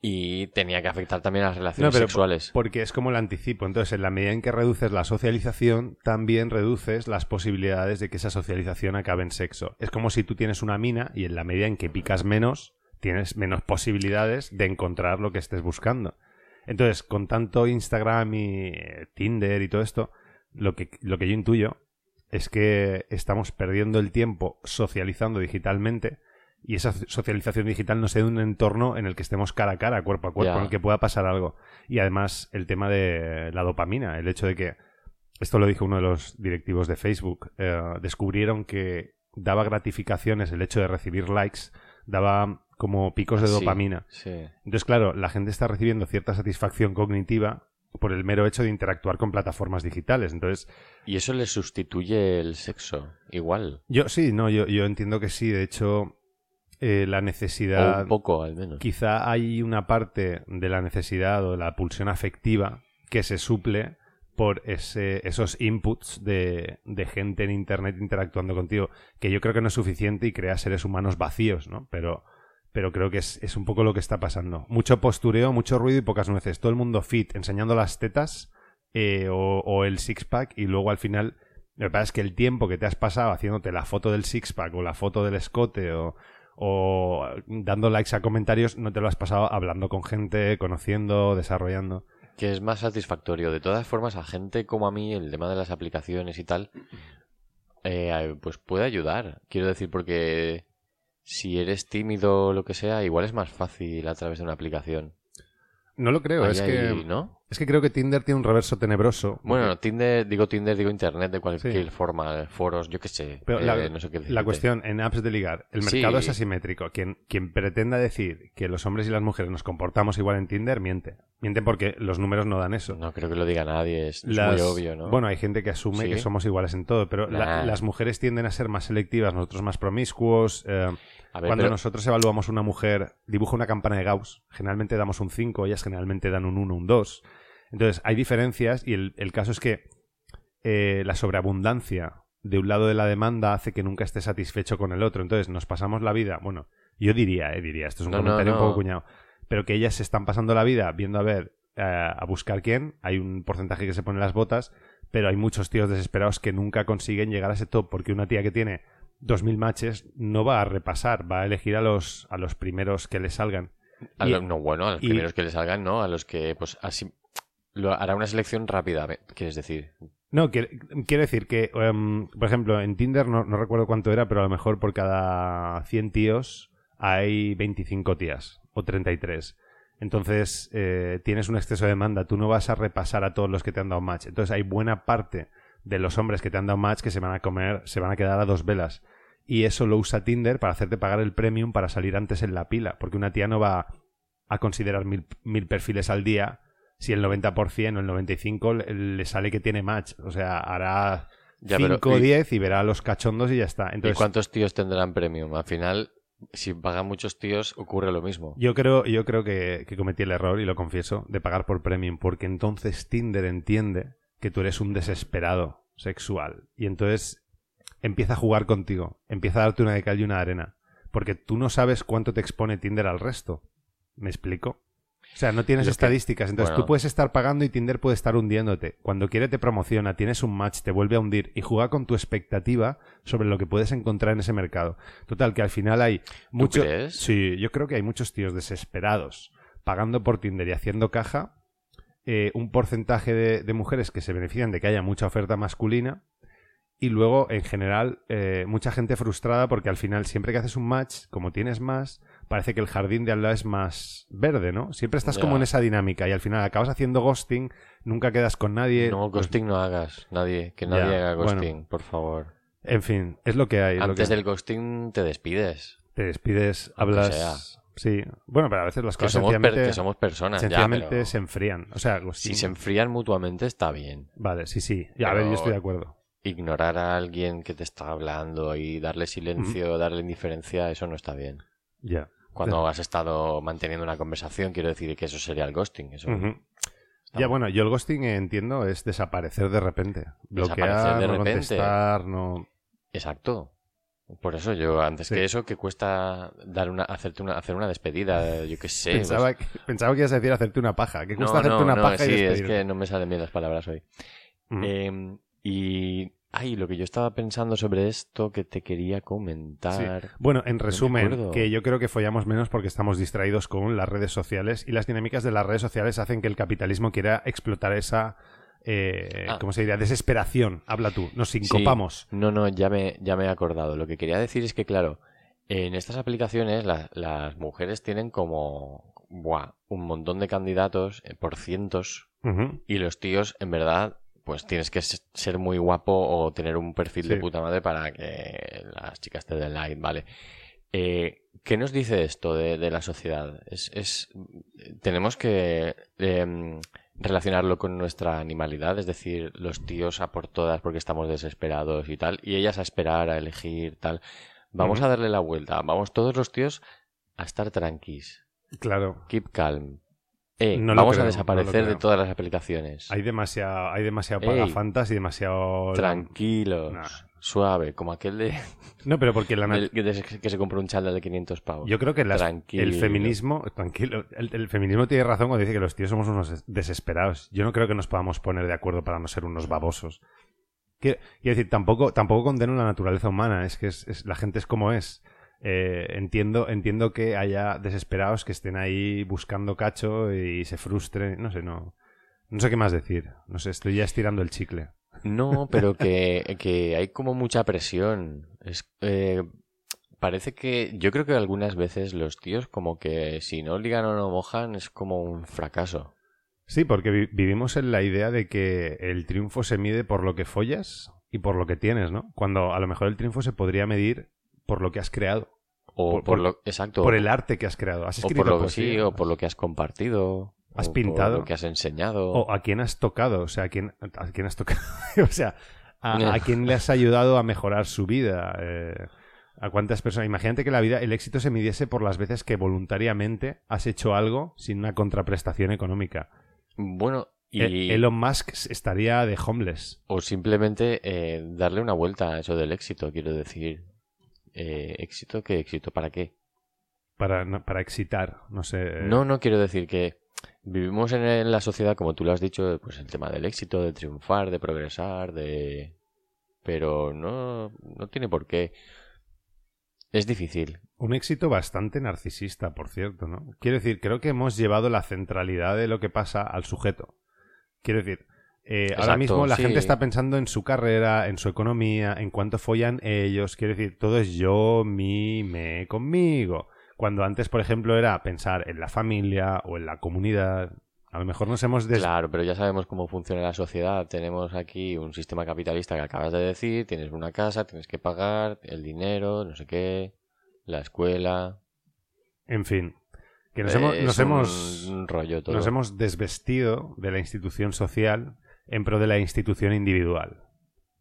Speaker 2: Y tenía que afectar también a las
Speaker 1: No,
Speaker 2: relaciones
Speaker 1: pero
Speaker 2: sexuales.
Speaker 1: Porque es como el anticipo. Entonces, en la medida en que reduces la socialización, también reduces las posibilidades de que esa socialización acabe en sexo. Es como si tú tienes una mina y en la medida en que picas menos, tienes menos posibilidades de encontrar lo que estés buscando. Entonces, con tanto Instagram y eh, Tinder y todo esto, lo que, lo que yo intuyo es que estamos perdiendo el tiempo socializando digitalmente y esa socialización digital no sea un entorno en el que estemos cara a cara, cuerpo a cuerpo, en el que pueda pasar algo. Y además el tema de la dopamina, el hecho de que, esto lo dijo uno de los directivos de Facebook, eh, descubrieron que daba gratificaciones el hecho de recibir likes, daba como picos de
Speaker 2: Sí,
Speaker 1: dopamina.
Speaker 2: sí.
Speaker 1: Entonces, claro, la gente está recibiendo cierta satisfacción cognitiva por el mero hecho de interactuar con plataformas digitales. Entonces,
Speaker 2: Y eso le sustituye el sexo, igual.
Speaker 1: yo sí, no, yo, yo entiendo que sí. De hecho, eh, la
Speaker 2: O
Speaker 1: necesidad...
Speaker 2: un poco, al menos.
Speaker 1: Quizá hay una parte de la necesidad o de la pulsión afectiva que se suple por ese, esos inputs de, de gente en Internet interactuando contigo, que yo creo que no es suficiente y crea seres humanos vacíos, ¿no? Pero, pero creo que es, es un poco lo que está pasando. Mucho postureo, mucho ruido y pocas nueces. Todo el mundo fit, enseñando las tetas eh, o, el six-pack y luego al final... Lo que pasa es que el tiempo que te has pasado haciéndote la foto del six-pack o la foto del escote o, o dando likes a comentarios, no te lo has pasado hablando con gente, conociendo, desarrollando.
Speaker 2: Que es más satisfactorio. De todas formas, a gente como a mí, el tema de las aplicaciones y tal, eh, pues puede ayudar. Quiero decir, porque si eres tímido o lo que sea, igual es más fácil a través de una aplicación.
Speaker 1: No lo creo,
Speaker 2: Ahí
Speaker 1: es
Speaker 2: hay-
Speaker 1: que
Speaker 2: ¿no?
Speaker 1: Es que creo que Tinder tiene un reverso tenebroso.
Speaker 2: Bueno, Tinder, digo Tinder, digo Internet de cualquier
Speaker 1: Sí.
Speaker 2: forma, foros, yo qué sé.
Speaker 1: Pero
Speaker 2: eh,
Speaker 1: la,
Speaker 2: no sé qué
Speaker 1: la cuestión en apps de ligar, el
Speaker 2: Sí.
Speaker 1: mercado es asimétrico. Quien, quien pretenda decir que los hombres y las mujeres nos comportamos igual en Tinder, miente. Miente porque los números no dan eso.
Speaker 2: No creo que lo diga nadie, es, muy obvio, ¿no?
Speaker 1: Bueno, hay gente que asume
Speaker 2: ¿Sí?
Speaker 1: que somos iguales en todo, pero la- las mujeres tienden a ser más selectivas, nosotros más promiscuos. eh,
Speaker 2: ver,
Speaker 1: Cuando
Speaker 2: pero-
Speaker 1: nosotros evaluamos una mujer, dibuja una campana de Gauss, generalmente damos un 5, ellas generalmente dan un 1, un 2. Entonces, hay diferencias y el, el caso es que eh, la sobreabundancia de un lado de la demanda hace que nunca esté satisfecho con el otro. Entonces nos pasamos la vida, bueno, yo diría, eh, diría, esto es un
Speaker 2: No, no,
Speaker 1: comentario un poco cuñado, pero que ellas se están pasando la vida viendo a ver, eh, a buscar quién, hay un porcentaje que se pone las botas, pero hay muchos tíos desesperados que nunca consiguen llegar a ese top porque una tía que tiene 2.000 matches no va a repasar, va a elegir a los, a los primeros que le salgan.
Speaker 2: A
Speaker 1: Y-
Speaker 2: lo- no, bueno, a los
Speaker 1: y-
Speaker 2: primeros que le salgan, no, a los que, pues, así. Lo, hará una selección rápida, quieres decir.
Speaker 1: No, quiere decir que, em, por ejemplo, en Tinder no, no recuerdo cuánto era, pero a lo mejor por cada 100 tíos hay 25 tías o 33. Entonces eh, tienes un exceso de demanda. Tú no vas a repasar a todos los que te han dado match. Entonces hay buena parte de los hombres que te han dado match que se van a comer, se van a quedar a dos velas. Y eso lo usa Tinder para hacerte pagar el premium para salir antes en la pila. Porque una tía no va a considerar mil, mil perfiles al día si el 90% o el 95% le, le sale que tiene match. O sea, hará
Speaker 2: Ya, pero-
Speaker 1: 5 o
Speaker 2: y-
Speaker 1: 10 y verá a los cachondos y ya está.
Speaker 2: ¿Y
Speaker 1: Entonces,
Speaker 2: cuántos tíos tendrán premium? Al final, si pagan muchos tíos, ocurre lo mismo.
Speaker 1: Yo creo, yo creo que, que cometí el error, y lo confieso, de pagar por premium, porque entonces Tinder entiende que tú eres un desesperado sexual. Y entonces empieza a jugar contigo, empieza a darte una de cal y una de arena. Porque tú no sabes cuánto te expone Tinder al resto. ¿Me explico? O sea, no tienes estadísticas. Entonces
Speaker 2: bueno.
Speaker 1: tú puedes estar pagando y Tinder puede estar hundiéndote. Cuando quiere te promociona, tienes un match, te vuelve a hundir y juega con tu expectativa sobre lo que puedes encontrar en ese mercado. Total, que al final hay mucho.
Speaker 2: crees?
Speaker 1: Sí, yo creo que hay muchos tíos desesperados pagando por Tinder y haciendo caja. eh, un porcentaje de, de mujeres que se benefician de que haya mucha oferta masculina. Y luego, en general, eh, mucha gente frustrada porque al final, siempre que haces un match, como tienes más, parece que el jardín de al lado es más verde, ¿no? Siempre estás como en esa dinámica y al final acabas haciendo ghosting, nunca quedas con nadie.
Speaker 2: No,
Speaker 1: Pues,
Speaker 2: ghosting no hagas. Nadie, que nadie haga
Speaker 1: bueno.
Speaker 2: ghosting, por favor.
Speaker 1: en fin, es lo que hay. es lo
Speaker 2: Antes
Speaker 1: que
Speaker 2: del ghosting te despides.
Speaker 1: Te despides, hablas.
Speaker 2: sea.
Speaker 1: Sí, bueno, pero a veces las
Speaker 2: Que
Speaker 1: cosas
Speaker 2: somos, per-
Speaker 1: sencillamente,
Speaker 2: que somos personas, ya,
Speaker 1: sencillamente
Speaker 2: pero
Speaker 1: se enfrían. O sea,
Speaker 2: si
Speaker 1: ghosting-
Speaker 2: se enfrían mutuamente está bien.
Speaker 1: Vale, sí, sí. Ya, a ver, yo estoy de acuerdo.
Speaker 2: Ignorar a alguien que te está hablando y darle silencio, darle indiferencia, eso no está bien.
Speaker 1: Ya.
Speaker 2: Cuando has estado manteniendo una conversación, quiero decir que eso sería el ghosting. Eso
Speaker 1: Ya, bueno, yo el ghosting eh, entiendo es desaparecer de repente. Bloquear,
Speaker 2: de
Speaker 1: no
Speaker 2: repente.
Speaker 1: contestar, no...
Speaker 2: Exacto. Por eso yo, antes
Speaker 1: Sí.
Speaker 2: que eso, que cuesta dar una, hacerte una, hacer una despedida, yo qué sé.
Speaker 1: pensaba,
Speaker 2: pues-
Speaker 1: que, pensaba que ibas a decir hacerte una paja. ¿Qué cuesta
Speaker 2: no,
Speaker 1: hacerte
Speaker 2: no,
Speaker 1: una
Speaker 2: no,
Speaker 1: paja
Speaker 2: sí,
Speaker 1: y
Speaker 2: es
Speaker 1: despedirte?
Speaker 2: que no me salen bien las palabras hoy.
Speaker 1: Ujú.
Speaker 2: Eh, y, ay, lo que yo estaba pensando sobre esto que te quería comentar.
Speaker 1: Bueno, en
Speaker 2: me
Speaker 1: resumen, que yo creo que follamos menos porque estamos distraídos con las redes sociales y las dinámicas de las redes sociales hacen que el capitalismo quiera explotar esa, eh,
Speaker 2: Ah.
Speaker 1: ¿cómo se diría? Desesperación. Habla tú. Nos
Speaker 2: Sí.
Speaker 1: sincopamos.
Speaker 2: No, no, ya me, ya me he acordado. Lo que quería decir es que, claro, en estas aplicaciones la- las mujeres tienen como buah, un montón de candidatos eh, por cientos y los tíos, en verdad, pues tienes que ser muy guapo o tener un perfil de puta madre para que las chicas te den like, ¿vale? Eh, ¿Qué nos dice esto de, de la sociedad? Es, es- tenemos que em, relacionarlo con nuestra animalidad, es decir, los tíos a por todas porque estamos desesperados y tal, y ellas a esperar, a elegir, tal. Vamos a darle la vuelta, vamos todos los tíos a estar tranquis,
Speaker 1: Claro.
Speaker 2: keep calm. Eh,
Speaker 1: No
Speaker 2: vamos
Speaker 1: creo,
Speaker 2: a
Speaker 1: no
Speaker 2: desaparecer de todas las aplicaciones.
Speaker 1: Hay demasiado, hay demasiado pagafantas y demasiado...
Speaker 2: Tranquilos,
Speaker 1: Nah.
Speaker 2: suave, como aquel de,
Speaker 1: No, pero porque la
Speaker 2: del- que, se compró un chándal de 500 pavos.
Speaker 1: Yo creo que las- el feminismo, tranquilo, el, el feminismo tiene razón cuando dice que los tíos somos unos des- desesperados. Yo no creo que nos podamos poner de acuerdo para no ser unos babosos. Quiero, quiero decir, tampoco, tampoco condeno la naturaleza humana, es que es, es- la gente es como es. Eh, entiendo, entiendo que haya desesperados que estén ahí buscando cacho y se frustren, no sé, no. No sé qué más decir. No sé, estoy ya estirando el chicle.
Speaker 2: No, pero que, que hay como mucha presión. Es, eh, parece que yo creo que algunas veces los tíos como que si no ligan o no mojan es como un fracaso.
Speaker 1: Sí, porque vi- vivimos en la idea de que el triunfo se mide por lo que follas y por lo que tienes, ¿no? Cuando a lo mejor el triunfo se podría medir por lo que has creado,
Speaker 2: O
Speaker 1: Por-
Speaker 2: lo exacto.
Speaker 1: por el arte que has creado. Has
Speaker 2: o
Speaker 1: escrito
Speaker 2: por lo que sí, o por lo que has compartido.
Speaker 1: Has
Speaker 2: o
Speaker 1: pintado.
Speaker 2: Por lo que has enseñado.
Speaker 1: o a quién has tocado, o sea, a quién, a quién has tocado, o sea, a, a quién le has ayudado a mejorar su vida. eh, a cuántas personas. Imagínate que la vida, el éxito se midiese por las veces que voluntariamente has hecho algo sin una contraprestación económica.
Speaker 2: Bueno, Y,
Speaker 1: E- Elon Musk estaría de homeless.
Speaker 2: O simplemente eh, darle una vuelta a eso del éxito, quiero decir. Eh, ¿Éxito? ¿Qué éxito? ¿Para qué?
Speaker 1: Para, no- para excitar, no sé.
Speaker 2: No, no quiero decir que vivimos en, en la sociedad, como tú lo has dicho, pues el tema del éxito, de triunfar, de progresar, de... Pero no, no tiene por qué. Es difícil.
Speaker 1: Un éxito bastante narcisista, por cierto, ¿no? Quiero decir, creo que hemos llevado la centralidad de lo que pasa al sujeto. Quiero decir, eh, ahora mismo la
Speaker 2: sí.
Speaker 1: gente está pensando en su carrera, en su economía, en cuánto follan ellos. Quiero decir, todo es yo, mi, me, conmigo. Cuando antes, por ejemplo, era pensar en la familia o en la comunidad. A lo mejor nos hemos des...
Speaker 2: Claro, pero ya sabemos cómo funciona la sociedad. Tenemos aquí un sistema capitalista que acabas de decir, tienes una casa, tienes que pagar, el dinero, no sé qué, la escuela.
Speaker 1: En fin, que nos
Speaker 2: Eh,
Speaker 1: hemos, nos hemos
Speaker 2: rollo todo.
Speaker 1: nos hemos desvestido de la institución social en pro de la institución individual.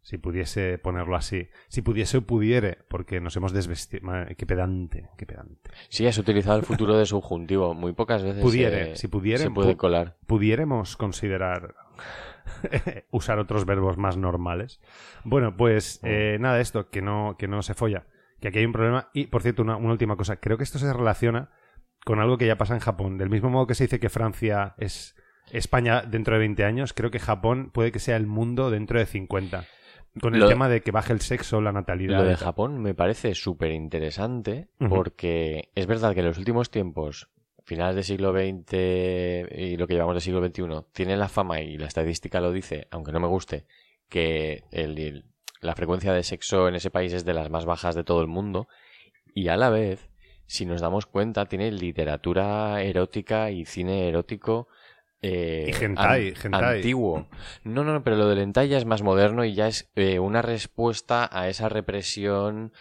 Speaker 1: Si pudiese ponerlo así. Si pudiese o pudiere, porque nos hemos desvestido. Madre, Qué pedante, qué pedante.
Speaker 2: Sí, has utilizado el futuro de subjuntivo. Muy pocas veces
Speaker 1: Pudiere,
Speaker 2: se-
Speaker 1: si pudiere,
Speaker 2: se puede
Speaker 1: pu-
Speaker 2: colar.
Speaker 1: Pudiéramos considerar usar otros verbos más normales. Bueno, pues
Speaker 2: Mm.
Speaker 1: eh, nada, esto, que no, que no se folla. Que aquí hay un problema. Y, por cierto, una, una última cosa. Creo que esto se relaciona con algo que ya pasa en Japón. Del mismo modo que se dice que Francia es España dentro de 20 años, creo que Japón puede que sea el mundo dentro de 50. Con el
Speaker 2: Lo-
Speaker 1: tema de que baje el sexo, la natalidad.
Speaker 2: Lo de. Japón me parece súper interesante porque es verdad que en los últimos tiempos, finales del siglo XX y lo que llevamos del siglo XXI, tiene la fama y la estadística lo dice, aunque no me guste, que el- el- la frecuencia de sexo en ese país es de las más bajas de todo el mundo y a la vez, si nos damos cuenta, tiene literatura erótica y cine erótico. Eh,
Speaker 1: Y hentai,
Speaker 2: an-
Speaker 1: hentai.
Speaker 2: antiguo. No, no, no, pero lo del hentai ya es más moderno y ya es eh, una respuesta a esa represión.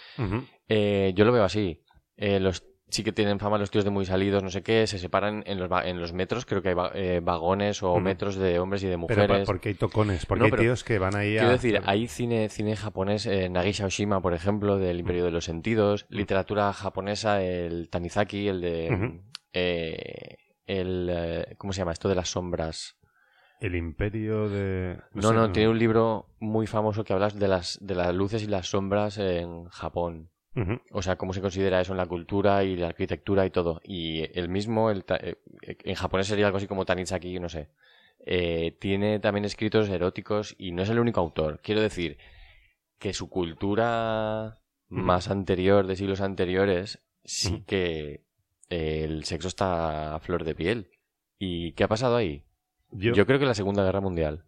Speaker 2: Eh, yo lo veo así. Los sí que tienen fama los tíos de muy salidos, no sé qué, se separan en los, en los metros, creo que hay va- eh, vagones o metros de hombres y de
Speaker 1: Pero
Speaker 2: mujeres.
Speaker 1: pa- porque hay tocones, porque
Speaker 2: No,
Speaker 1: hay
Speaker 2: pero
Speaker 1: tíos que van ahí a.
Speaker 2: Quiero decir, hay cine, cine japonés, eh, Nagisa Oshima, por ejemplo, del Imperio de los Sentidos, literatura japonesa, el Tanizaki, el de... Eh, el, eh, ¿Cómo se llama? Esto de las sombras.
Speaker 1: El imperio de.
Speaker 2: No,
Speaker 1: sé,
Speaker 2: no, tiene un libro muy famoso que habla de las, de las luces y las sombras en Japón. O sea, cómo se considera eso en la cultura y la arquitectura y todo. Y el mismo, el ta- eh, en japonés sería algo así como Tanizaki, no sé. Eh, tiene también escritos eróticos y no es el único autor. Quiero decir que su cultura más anterior, de siglos anteriores, sí que el sexo está a flor de piel. ¿Y qué ha pasado ahí?
Speaker 1: Yo,
Speaker 2: Yo creo que la Segunda Guerra Mundial.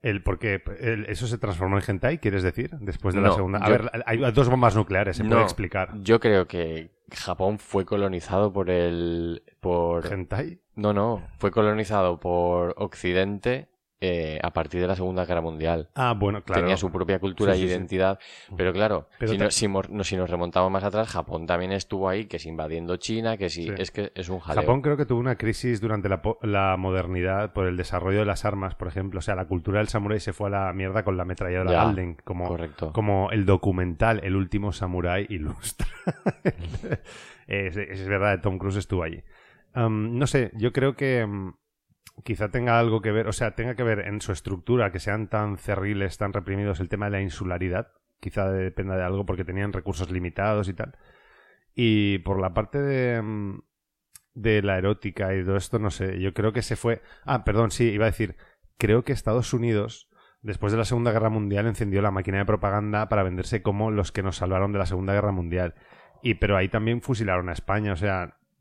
Speaker 1: el, porque el- eso se transformó en hentai, ¿quieres decir? Después de la segunda. A
Speaker 2: yo-
Speaker 1: ver, hay dos bombas nucleares, se puede
Speaker 2: No,
Speaker 1: explicar.
Speaker 2: Yo creo que Japón fue colonizado por el. por.
Speaker 1: ¿Hentai?
Speaker 2: No, no. Fue colonizado por Occidente eh, a partir de la Segunda Guerra Mundial.
Speaker 1: Ah, bueno, claro.
Speaker 2: Tenía su propia cultura
Speaker 1: Sí, sí, sí.
Speaker 2: identidad. Pero claro,
Speaker 1: Pero
Speaker 2: si,
Speaker 1: ta-
Speaker 2: no- si mor- no- si nos remontamos más atrás, Japón también estuvo ahí, que si invadiendo China, que si.
Speaker 1: Sí.
Speaker 2: Es que es un jaleo.
Speaker 1: Japón creo que tuvo una crisis durante la, modernidad por el desarrollo de las armas, por ejemplo. O sea, la cultura del samurái se fue a la mierda con la ametralladora
Speaker 2: Ya,
Speaker 1: Alden, como,
Speaker 2: correcto.
Speaker 1: como el documental El último samurái ilustra. es, es verdad, Tom Cruise estuvo allí. No sé, yo creo que mm, quizá tenga algo que ver, o sea, tenga que ver en su estructura, que sean tan cerriles, tan reprimidos, el tema de la insularidad. Quizá dependa de algo porque tenían recursos limitados y tal. Y por la parte de, mm, de la erótica y todo esto, no sé, yo creo que se fue... Ah, perdón, sí, iba a decir, creo que Estados Unidos, después de la Segunda Guerra Mundial, encendió la máquina de propaganda para venderse como los que nos salvaron de la Segunda Guerra Mundial. Y pero ahí también fusilaron a España, o sea,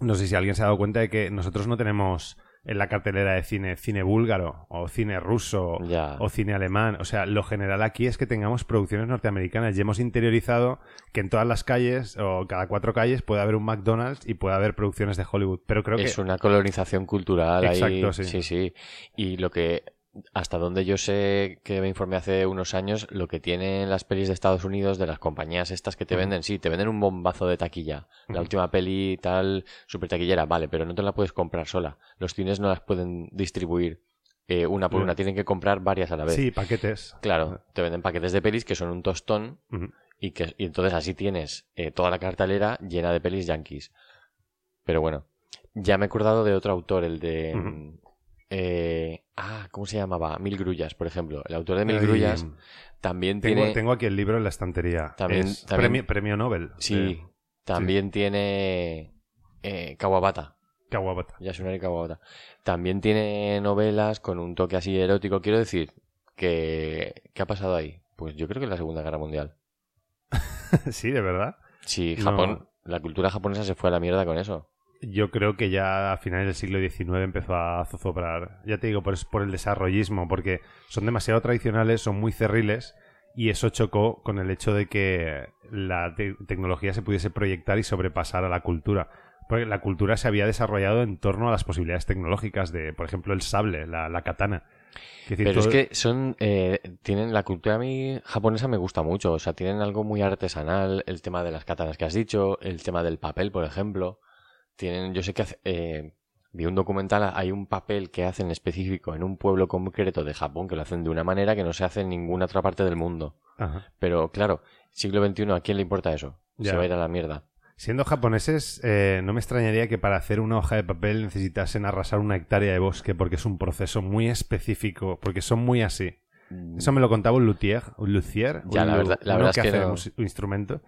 Speaker 1: No sé si alguien se ha dado cuenta de que nosotros no tenemos en la cartelera de cine, cine búlgaro, o cine ruso,
Speaker 2: Ya.
Speaker 1: o cine alemán. O sea, lo general aquí es que tengamos producciones norteamericanas y hemos interiorizado que en todas las calles, o cada cuatro calles, puede haber un McDonald's y puede haber producciones de Hollywood. Pero creo
Speaker 2: es
Speaker 1: que...
Speaker 2: una colonización cultural ahí.
Speaker 1: Exacto, sí.
Speaker 2: sí, sí. Y lo que, hasta donde yo sé que me informé hace unos años, lo que tienen las pelis de Estados Unidos, de las compañías estas que te venden, sí, te venden un bombazo de taquilla. La última peli tal, super taquillera, vale, pero no te la puedes comprar sola. Los cines no las pueden distribuir eh, una por una, tienen que comprar varias a la vez.
Speaker 1: Sí, paquetes.
Speaker 2: Claro, te venden paquetes de pelis que son un tostón y que y entonces así tienes eh, toda la cartelera llena de pelis yankees. Pero bueno, ya me he acordado de otro autor, el de... Eh, ah, ¿cómo se llamaba? Mil Grullas, por ejemplo. El autor de Mil
Speaker 1: Ay,
Speaker 2: Grullas también
Speaker 1: Tengo,
Speaker 2: tiene...
Speaker 1: tengo aquí el libro en la estantería.
Speaker 2: También-
Speaker 1: Es
Speaker 2: también-
Speaker 1: premio, premio Nobel.
Speaker 2: Sí,
Speaker 1: de
Speaker 2: también tiene... Eh, Kawabata.
Speaker 1: Kawabata.
Speaker 2: Yasunari Kawabata. También tiene novelas con un toque así erótico. Quiero decir, que... ¿Qué ha pasado ahí? Pues yo creo que es la Segunda Guerra Mundial.
Speaker 1: sí, de verdad.
Speaker 2: Sí,
Speaker 1: No.
Speaker 2: Japón... La cultura japonesa se fue a la mierda con eso.
Speaker 1: Yo creo que ya a finales del siglo XIX empezó a zozobrar. Ya te digo, por, por el desarrollismo, porque son demasiado tradicionales, son muy cerriles, y eso chocó con el hecho de que la te- tecnología se pudiese proyectar y sobrepasar a la cultura. Porque la cultura se había desarrollado en torno a las posibilidades tecnológicas de, por ejemplo, el sable, la, la katana. Decir,
Speaker 2: Pero es que son, eh, tienen, la cultura a mí japonesa me gusta mucho, o sea, tienen algo muy artesanal, el tema de las katanas que has dicho, el tema del papel, por ejemplo, tienen, yo sé que hace- eh, vi un documental, hay un papel que hacen específico en un pueblo concreto de Japón que lo hacen de una manera que no se hace en ninguna otra parte del mundo.
Speaker 1: Ajá.
Speaker 2: Pero claro, siglo XXI, ¿a quién le importa eso?
Speaker 1: Ya.
Speaker 2: Se va a ir a la mierda.
Speaker 1: Siendo japoneses, eh, no me extrañaría que para hacer una hoja de papel necesitasen arrasar una hectárea de bosque porque es un proceso muy específico, porque son muy así. Eso me lo contaba un luthier, un luthier,
Speaker 2: Ya,
Speaker 1: un
Speaker 2: la verdad- la
Speaker 1: uno
Speaker 2: verdad
Speaker 1: que
Speaker 2: es que
Speaker 1: hace
Speaker 2: no-
Speaker 1: un instrumento,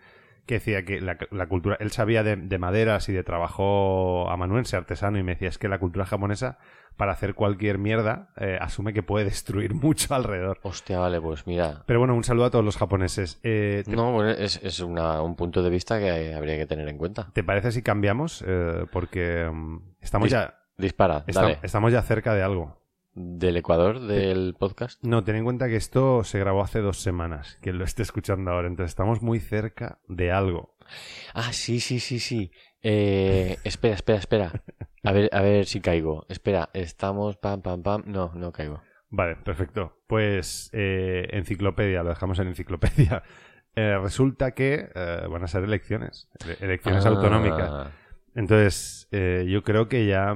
Speaker 1: que decía que la, la cultura, él sabía de, de maderas y de trabajo amanuense, artesano, y me decía, es que la cultura japonesa, para hacer cualquier mierda, eh, asume que puede destruir mucho alrededor.
Speaker 2: Hostia, vale, pues mira.
Speaker 1: Pero bueno, un saludo a todos los japoneses. Eh, ¿te,
Speaker 2: No, bueno, es, es una- un punto de vista que habría que tener en cuenta.
Speaker 1: te parece si cambiamos? Eh, porque mm, estamos
Speaker 2: Dis-
Speaker 1: ya...
Speaker 2: Dispara, dale.
Speaker 1: estamos ya cerca de algo.
Speaker 2: ¿Del Ecuador, del podcast?
Speaker 1: No, ten en cuenta que esto se grabó hace dos semanas, quien lo esté escuchando ahora, entonces estamos muy cerca de algo.
Speaker 2: Ah, sí, sí, sí, sí. Eh, espera, espera, espera. A ver, a ver si caigo. Espera, estamos pam, pam, pam. No, no caigo.
Speaker 1: Vale, perfecto. Pues eh, enciclopedia, lo dejamos en enciclopedia. Eh, resulta que eh, van a ser elecciones, ele- elecciones
Speaker 2: Ah.
Speaker 1: autonómicas. Entonces, yo creo que ya...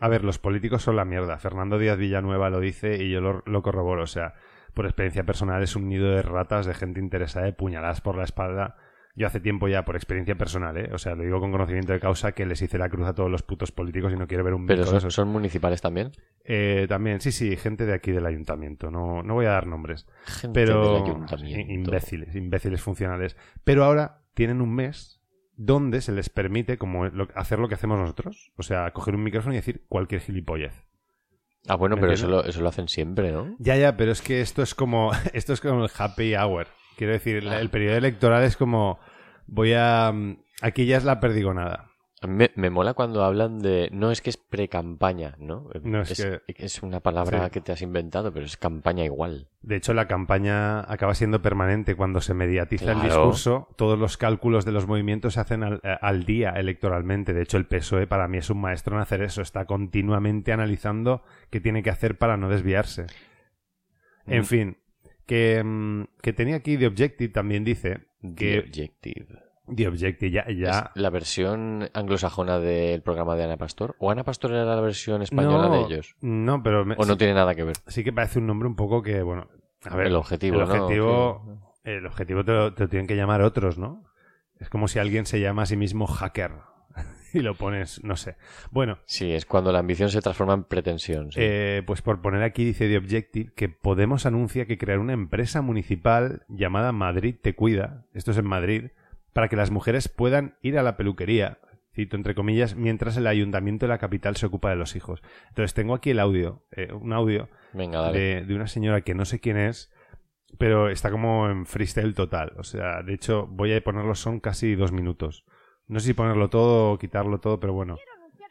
Speaker 1: A ver, los políticos son la mierda. Fernando Díaz Villanueva lo dice y yo lo, lo corroboro. O sea, por experiencia personal es un nido de ratas, de gente interesada, de puñaladas por la espalda. Yo hace tiempo ya, por experiencia personal, ¿eh? O sea, lo digo con conocimiento de causa, que les hice la cruz a todos los putos políticos y no quiero ver un
Speaker 2: Pero son,
Speaker 1: esos.
Speaker 2: son municipales también.
Speaker 1: Eh, también, sí, sí, gente de aquí del ayuntamiento. No, no voy a dar nombres.
Speaker 2: Gente
Speaker 1: pero
Speaker 2: del ayuntamiento.
Speaker 1: imbéciles, imbéciles funcionales. Pero ahora tienen un mes donde se les permite como lo- hacer lo que hacemos nosotros. O sea, coger un micrófono y decir cualquier gilipollez.
Speaker 2: Ah, bueno,
Speaker 1: ¿Me
Speaker 2: pero eso lo, eso lo hacen siempre, ¿no?
Speaker 1: Ya, ya, pero es que esto es como esto es como el happy hour. Quiero decir, la- el periodo electoral es como voy a mm, aquí ya es la perdigonada.
Speaker 2: A mí Me, me mola cuando hablan de... No es que es pre-campaña, ¿no?
Speaker 1: No, es
Speaker 2: es,
Speaker 1: que-
Speaker 2: es una palabra
Speaker 1: Sí.
Speaker 2: que te has inventado, pero es campaña igual.
Speaker 1: De hecho, la campaña acaba siendo permanente cuando se mediatiza el discurso. Todos los cálculos de los movimientos se hacen al, al día electoralmente. De hecho, el PSOE para mí es un maestro en hacer eso. Está continuamente analizando qué tiene que hacer para no desviarse. En
Speaker 2: Mm.
Speaker 1: fin, que, mm, que tenía aquí The Objective también dice
Speaker 2: The
Speaker 1: que
Speaker 2: Objective.
Speaker 1: The Objective ya, ya
Speaker 2: ¿Es la versión anglosajona del programa de Ana Pastor? ¿O Ana Pastor era la versión española
Speaker 1: no,
Speaker 2: de ellos?
Speaker 1: No, pero me-
Speaker 2: ¿O no
Speaker 1: sí,
Speaker 2: tiene nada que ver?
Speaker 1: sí que parece un nombre un poco que, bueno, a ver,
Speaker 2: el objetivo,
Speaker 1: el
Speaker 2: ¿no?
Speaker 1: objetivo, el objetivo te lo, te lo tienen que llamar otros, ¿no? Es como si alguien se llama a sí mismo hacker y lo pones, no sé. Bueno,
Speaker 2: Sí, es cuando la ambición se transforma en pretensión. sí.
Speaker 1: eh, pues por poner aquí dice The Objective que Podemos anuncia que crear una empresa municipal llamada Madrid Te Cuida, esto es en Madrid, para que las mujeres puedan ir a la peluquería, cito entre comillas, mientras el ayuntamiento de la capital se ocupa de los hijos. Entonces tengo aquí el audio, eh, un audio
Speaker 2: Venga, dale.
Speaker 1: de, de una señora que no sé quién es, pero está como en freestyle total. O sea, de hecho, voy a ponerlo, son casi dos minutos. No sé si ponerlo todo o quitarlo todo, pero bueno.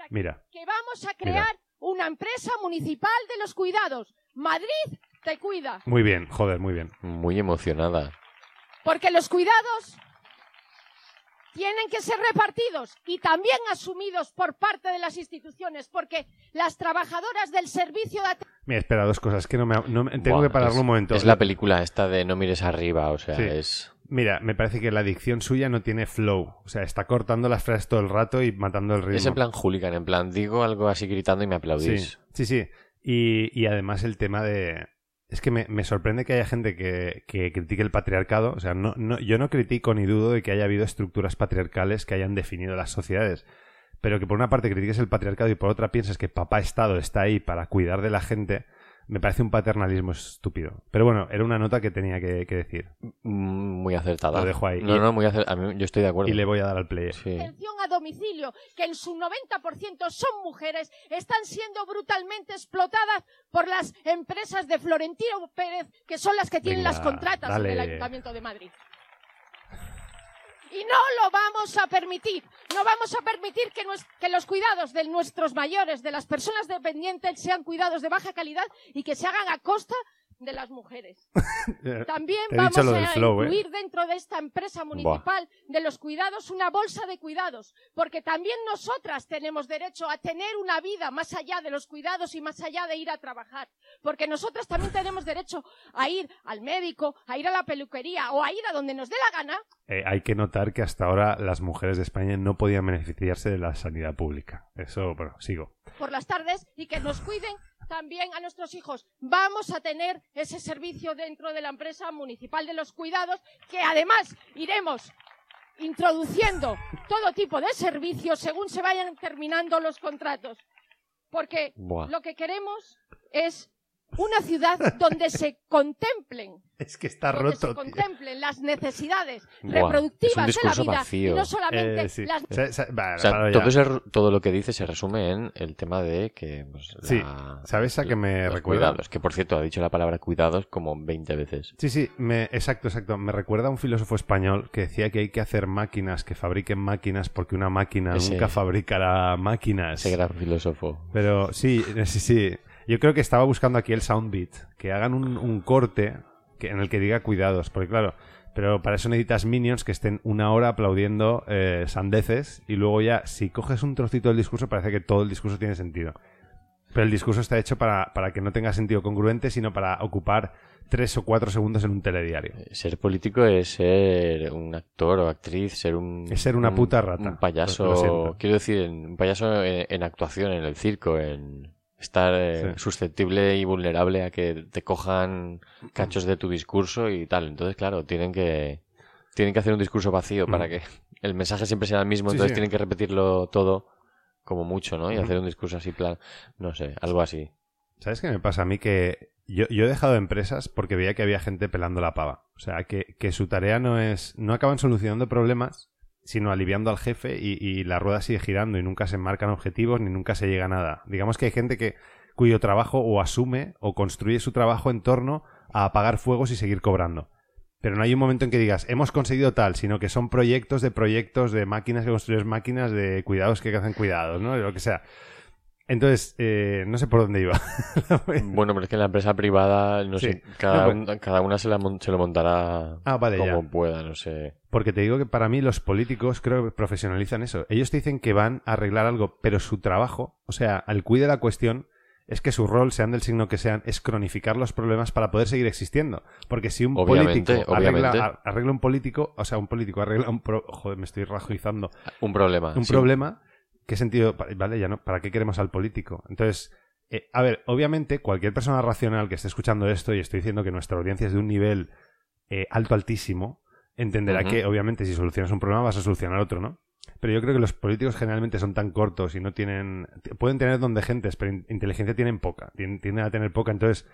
Speaker 1: Mira.
Speaker 9: que vamos a
Speaker 1: Mira.
Speaker 9: crear una empresa municipal de los cuidados. Madrid te cuida.
Speaker 1: Muy bien, joder, muy bien.
Speaker 2: Muy emocionada.
Speaker 9: Porque los cuidados tienen que ser repartidos y también asumidos por parte de las instituciones, porque las trabajadoras del servicio de
Speaker 1: Mira, espera, dos cosas. Que no me, no me- tengo
Speaker 2: Buah,
Speaker 1: que pararlo
Speaker 2: es-
Speaker 1: un momento.
Speaker 2: Es la película esta de No mires arriba, o sea,
Speaker 1: Sí.
Speaker 2: es...
Speaker 1: Mira, me parece que la dicción suya no tiene flow. O sea, está cortando las frases todo el rato y matando el ritmo.
Speaker 2: Es en plan hooligan, en plan digo algo así gritando y me aplaudís.
Speaker 1: Sí, sí, sí. Y, y además el tema de... Es que me, me sorprende que haya gente que, que critique el patriarcado. O sea, no, no, yo no critico ni dudo de que haya habido estructuras patriarcales que hayan definido las sociedades. Pero que por una parte critiques el patriarcado y por otra pienses que papá Estado está ahí para cuidar de la gente, me parece un paternalismo estúpido. Pero bueno, era una nota que tenía que, que decir.
Speaker 2: Mm, Muy acertada.
Speaker 1: Lo dejo ahí.
Speaker 2: No,
Speaker 1: Y-
Speaker 2: no, muy acertada. Yo estoy de acuerdo.
Speaker 1: Y le voy a dar al play.
Speaker 2: Sí.
Speaker 9: atención a domicilio, que en su 90% son mujeres, están siendo brutalmente explotadas por las empresas de Florentino Pérez, que son las que tienen
Speaker 1: Venga,
Speaker 9: las contratas
Speaker 1: dale.
Speaker 9: en el Ayuntamiento de Madrid. Y no lo vamos a permitir. No vamos a permitir que, los cuidados de nuestros mayores, de las personas dependientes, sean cuidados de baja calidad y que se hagan a costa de las mujeres. También
Speaker 1: Te
Speaker 9: vamos a
Speaker 1: flow, ¿eh?
Speaker 9: incluir dentro de esta empresa municipal de los cuidados una bolsa de cuidados, porque también nosotras tenemos derecho a tener una vida más allá de los cuidados y más allá de ir a trabajar, porque nosotras también tenemos derecho a ir al médico, a ir a la peluquería o a ir a donde nos dé la gana.
Speaker 1: Eh, hay que notar que hasta ahora las mujeres de España no podían beneficiarse de la sanidad pública. Eso, bueno, sigo.
Speaker 9: por las tardes y que nos cuiden también a nuestros hijos. Vamos a tener ese servicio dentro de la empresa municipal de los cuidados que además iremos introduciendo todo tipo de servicios según se vayan terminando los contratos. Porque
Speaker 1: Buah.
Speaker 9: lo que queremos es una ciudad donde se contemplen
Speaker 1: Es que está
Speaker 9: donde se
Speaker 1: roto. tío.
Speaker 9: contemplen las necesidades
Speaker 2: Buah,
Speaker 9: reproductivas de la vida
Speaker 2: vacío.
Speaker 9: y no solamente
Speaker 1: Eh, sí.
Speaker 9: las
Speaker 1: Sa- sa- va,
Speaker 2: O sea, todo, ese- todo lo que dice se resume en el tema de que... pues,
Speaker 1: Sí,
Speaker 2: la-
Speaker 1: ¿sabes a qué me
Speaker 2: los
Speaker 1: recuerda?
Speaker 2: Cuidados, que por cierto ha dicho la palabra cuidados como 20 veces.
Speaker 1: Sí, sí, me, exacto, exacto. Me recuerda a un filósofo español que decía que hay que hacer máquinas que fabriquen máquinas porque una máquina
Speaker 2: Ese-
Speaker 1: nunca fabricará máquinas.
Speaker 2: Ese gran filósofo.
Speaker 1: Pero sí, sí, sí. Yo creo que estaba buscando aquí el soundbeat. Que hagan un, un corte que, en el que diga cuidados. Porque claro, pero para eso necesitas minions que estén una hora aplaudiendo eh, sandeces. Y luego ya, si coges un trocito del discurso, parece que todo el discurso tiene sentido. Pero el discurso está hecho para, para que no tenga sentido congruente, sino para ocupar tres o cuatro segundos en un telediario.
Speaker 2: Ser político es ser un actor o actriz, ser un...
Speaker 1: Es ser una
Speaker 2: un-
Speaker 1: puta rata.
Speaker 2: Un payaso, quiero decir, un payaso en, en actuación, en el circo, en estar eh,
Speaker 1: Sí.
Speaker 2: susceptible y vulnerable a que te cojan cachos de tu discurso y tal. Entonces, claro, tienen que, tienen que hacer un discurso vacío para
Speaker 1: Mm.
Speaker 2: que el mensaje siempre sea el mismo,
Speaker 1: Sí,
Speaker 2: entonces
Speaker 1: sí.
Speaker 2: tienen que repetirlo todo como mucho, ¿no? Y hacer un discurso así, plan, no sé, algo así.
Speaker 1: ¿Sabes qué me pasa a mí? Que yo, yo he dejado empresas porque veía que había gente pelando la pava. O sea, que, que su tarea no es... No acaban solucionando problemas, sino aliviando al jefe y, y la rueda sigue girando y nunca se marcan objetivos ni nunca se llega a nada. Digamos que hay gente que cuyo trabajo o asume o construye su trabajo en torno a apagar fuegos y seguir cobrando. Pero no hay un momento en que digas, hemos conseguido tal, sino que son proyectos de proyectos de máquinas que construyes máquinas, de cuidados que hacen cuidados, ¿no? Lo que sea. Entonces, eh, no sé por dónde iba.
Speaker 2: Bueno, pero es que en la empresa privada, no
Speaker 1: Sí.
Speaker 2: sé, cada,
Speaker 1: No, pues-
Speaker 2: un- cada una se, la se lo montará
Speaker 1: Ah, vale,
Speaker 2: como
Speaker 1: ya.
Speaker 2: pueda, no sé.
Speaker 1: Porque te digo que para mí los políticos creo que profesionalizan eso. Ellos te dicen que van a arreglar algo, pero su trabajo, o sea, al cuide la cuestión, es que su rol, sean del signo que sean, es cronificar los problemas para poder seguir existiendo. Porque si un
Speaker 2: Obviamente,
Speaker 1: político arregla,
Speaker 2: obviamente.
Speaker 1: arregla un político, o sea, un político arregla un... pro- joder, me estoy rajoizando.
Speaker 2: Un problema.
Speaker 1: Un
Speaker 2: sí.
Speaker 1: problema, ¿qué sentido? Vale, ya no, ¿para qué queremos al político? Entonces, eh, a ver, obviamente, cualquier persona racional que esté escuchando esto, y estoy diciendo que nuestra audiencia es de un nivel eh, alto, altísimo, entenderá que, obviamente, si solucionas un problema, vas a solucionar otro, ¿no? Pero yo creo que los políticos generalmente son tan cortos y no tienen. Pueden tener don de gentes, pero in- inteligencia tienen poca. tien- Tienden a tener poca. Entonces,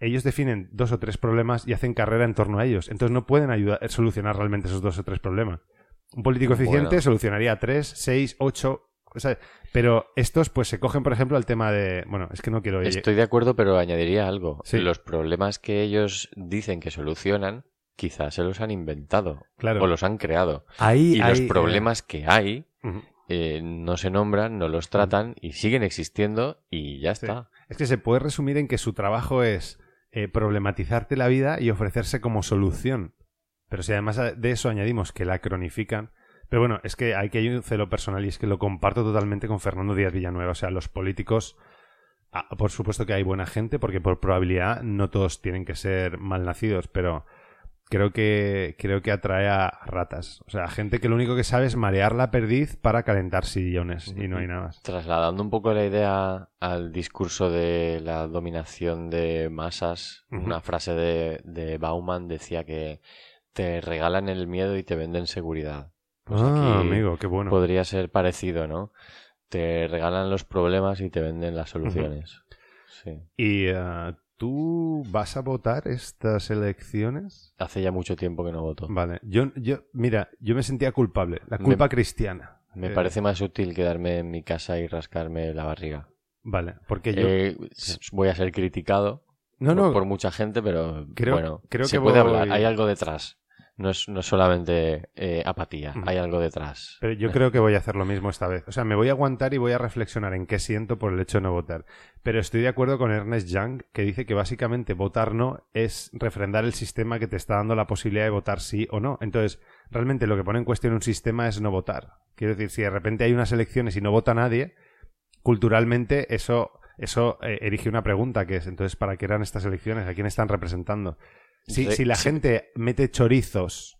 Speaker 1: ellos definen dos o tres problemas y hacen carrera en torno a ellos. Entonces, no pueden ayudar a solucionar realmente esos dos o tres problemas. Un político eficiente
Speaker 2: Bueno.
Speaker 1: solucionaría tres, seis, ocho. O sea, pero estos, pues se cogen, por ejemplo, al tema de. Bueno, es que no quiero.
Speaker 2: Estoy de acuerdo, pero añadiría algo.
Speaker 1: Sí.
Speaker 2: Los problemas que ellos dicen que solucionan, quizás se los han inventado.
Speaker 1: Claro.
Speaker 2: O los han creado.
Speaker 1: Ahí-
Speaker 2: y los
Speaker 1: eh,
Speaker 2: problemas que hay, eh, no se nombran, no los tratan y siguen existiendo y ya está.
Speaker 1: Es que se puede resumir en que su trabajo es eh, problematizarte la vida y ofrecerse como solución. Pero si además de eso añadimos que la cronifican. Pero bueno, es que hay que hay un celo personal y es que lo comparto totalmente con Fernando Díaz Villanueva. O sea, los políticos. ah, por supuesto que hay buena gente, porque por probabilidad no todos tienen que ser malnacidos, pero creo que creo que atrae a ratas. O sea, gente que lo único que sabe es marear la perdiz para calentar sillones y no hay nada más.
Speaker 2: Trasladando un poco la idea al discurso de la dominación de masas, una frase de, de Bauman decía que te regalan el miedo y te venden seguridad. Pues
Speaker 1: ah,
Speaker 2: aquí
Speaker 1: amigo, qué bueno.
Speaker 2: Podría ser parecido, ¿no? Te regalan los problemas y te venden las soluciones. Sí.
Speaker 1: ¿Y eh, tú vas a votar estas elecciones?
Speaker 2: Hace ya mucho tiempo que no voto.
Speaker 1: Vale, yo, yo, mira, yo me sentía culpable, la culpa
Speaker 2: Me-
Speaker 1: cristiana.
Speaker 2: Me
Speaker 1: Eh,
Speaker 2: parece más útil quedarme en mi casa y rascarme la barriga.
Speaker 1: Vale, porque yo...
Speaker 2: Eh, voy a ser criticado
Speaker 1: No,
Speaker 2: por,
Speaker 1: no.
Speaker 2: por mucha gente, pero
Speaker 1: Creo-
Speaker 2: bueno,
Speaker 1: creo
Speaker 2: se
Speaker 1: que
Speaker 2: puede
Speaker 1: voy-
Speaker 2: hablar. Hay algo detrás. No es, no es solamente eh, apatía, hay algo detrás.
Speaker 1: Pero yo creo que voy a hacer lo mismo esta vez. O sea, me voy a aguantar y voy a reflexionar en qué siento por el hecho de no votar. Pero estoy de acuerdo con Ernest Young, que dice que básicamente votar no es refrendar el sistema que te está dando la posibilidad de votar sí o no. Entonces, realmente lo que pone en cuestión un sistema es no votar. Quiero decir, si de repente hay unas elecciones y no vota nadie, culturalmente eso, eso eh, erige una pregunta, que es, entonces, ¿para qué eran estas elecciones? ¿A quién están representando? Si, si la gente mete chorizos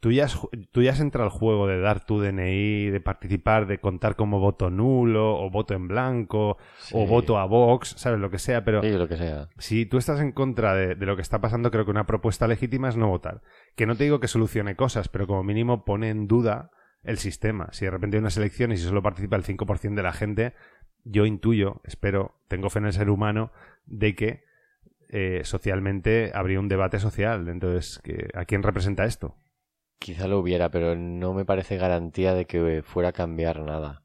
Speaker 1: Tú ya, has, tú ya has entrado al juego de dar tu DNI, de participar, de contar como voto nulo, o voto en blanco, o voto a Vox, ¿sabes? Lo que sea, pero
Speaker 2: Sí, lo que sea.
Speaker 1: si tú estás en contra de, de lo que está pasando, creo que una propuesta legítima es no votar. Que no te digo que solucione cosas, pero como mínimo pone en duda el sistema. Si de repente hay unas elecciones y solo participa el 5% de la gente, yo intuyo, espero, tengo fe en el ser humano, de que eh, socialmente habría un debate social. Entonces, que, ¿a quién representa esto?
Speaker 2: Quizá lo hubiera, pero no me parece garantía de que fuera a cambiar nada.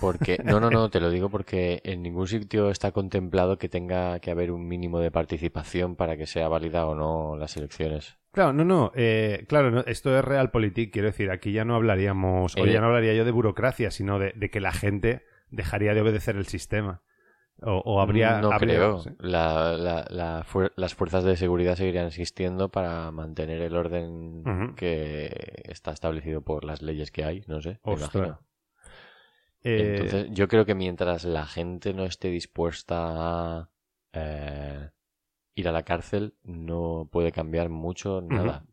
Speaker 2: Porque, no, no, no, te lo digo porque en ningún sitio está contemplado que tenga que haber un mínimo de participación para que sea válida o no las elecciones.
Speaker 1: Claro, no, no, eh, claro, no, esto es realpolitik, quiero decir, aquí ya no hablaríamos, o
Speaker 2: Eh,
Speaker 1: ya no hablaría yo de burocracia, sino de, de que la gente dejaría de obedecer el sistema. O, o habría...
Speaker 2: no
Speaker 1: habría-
Speaker 2: creo.
Speaker 1: sí.
Speaker 2: La- la- la fuer- las fuerzas de seguridad seguirían existiendo para mantener el orden que está establecido por las leyes que hay, no sé,
Speaker 1: Ostras. Eh,
Speaker 2: Entonces, yo creo que mientras la gente no esté dispuesta a eh, ir a la cárcel, no puede cambiar mucho nada.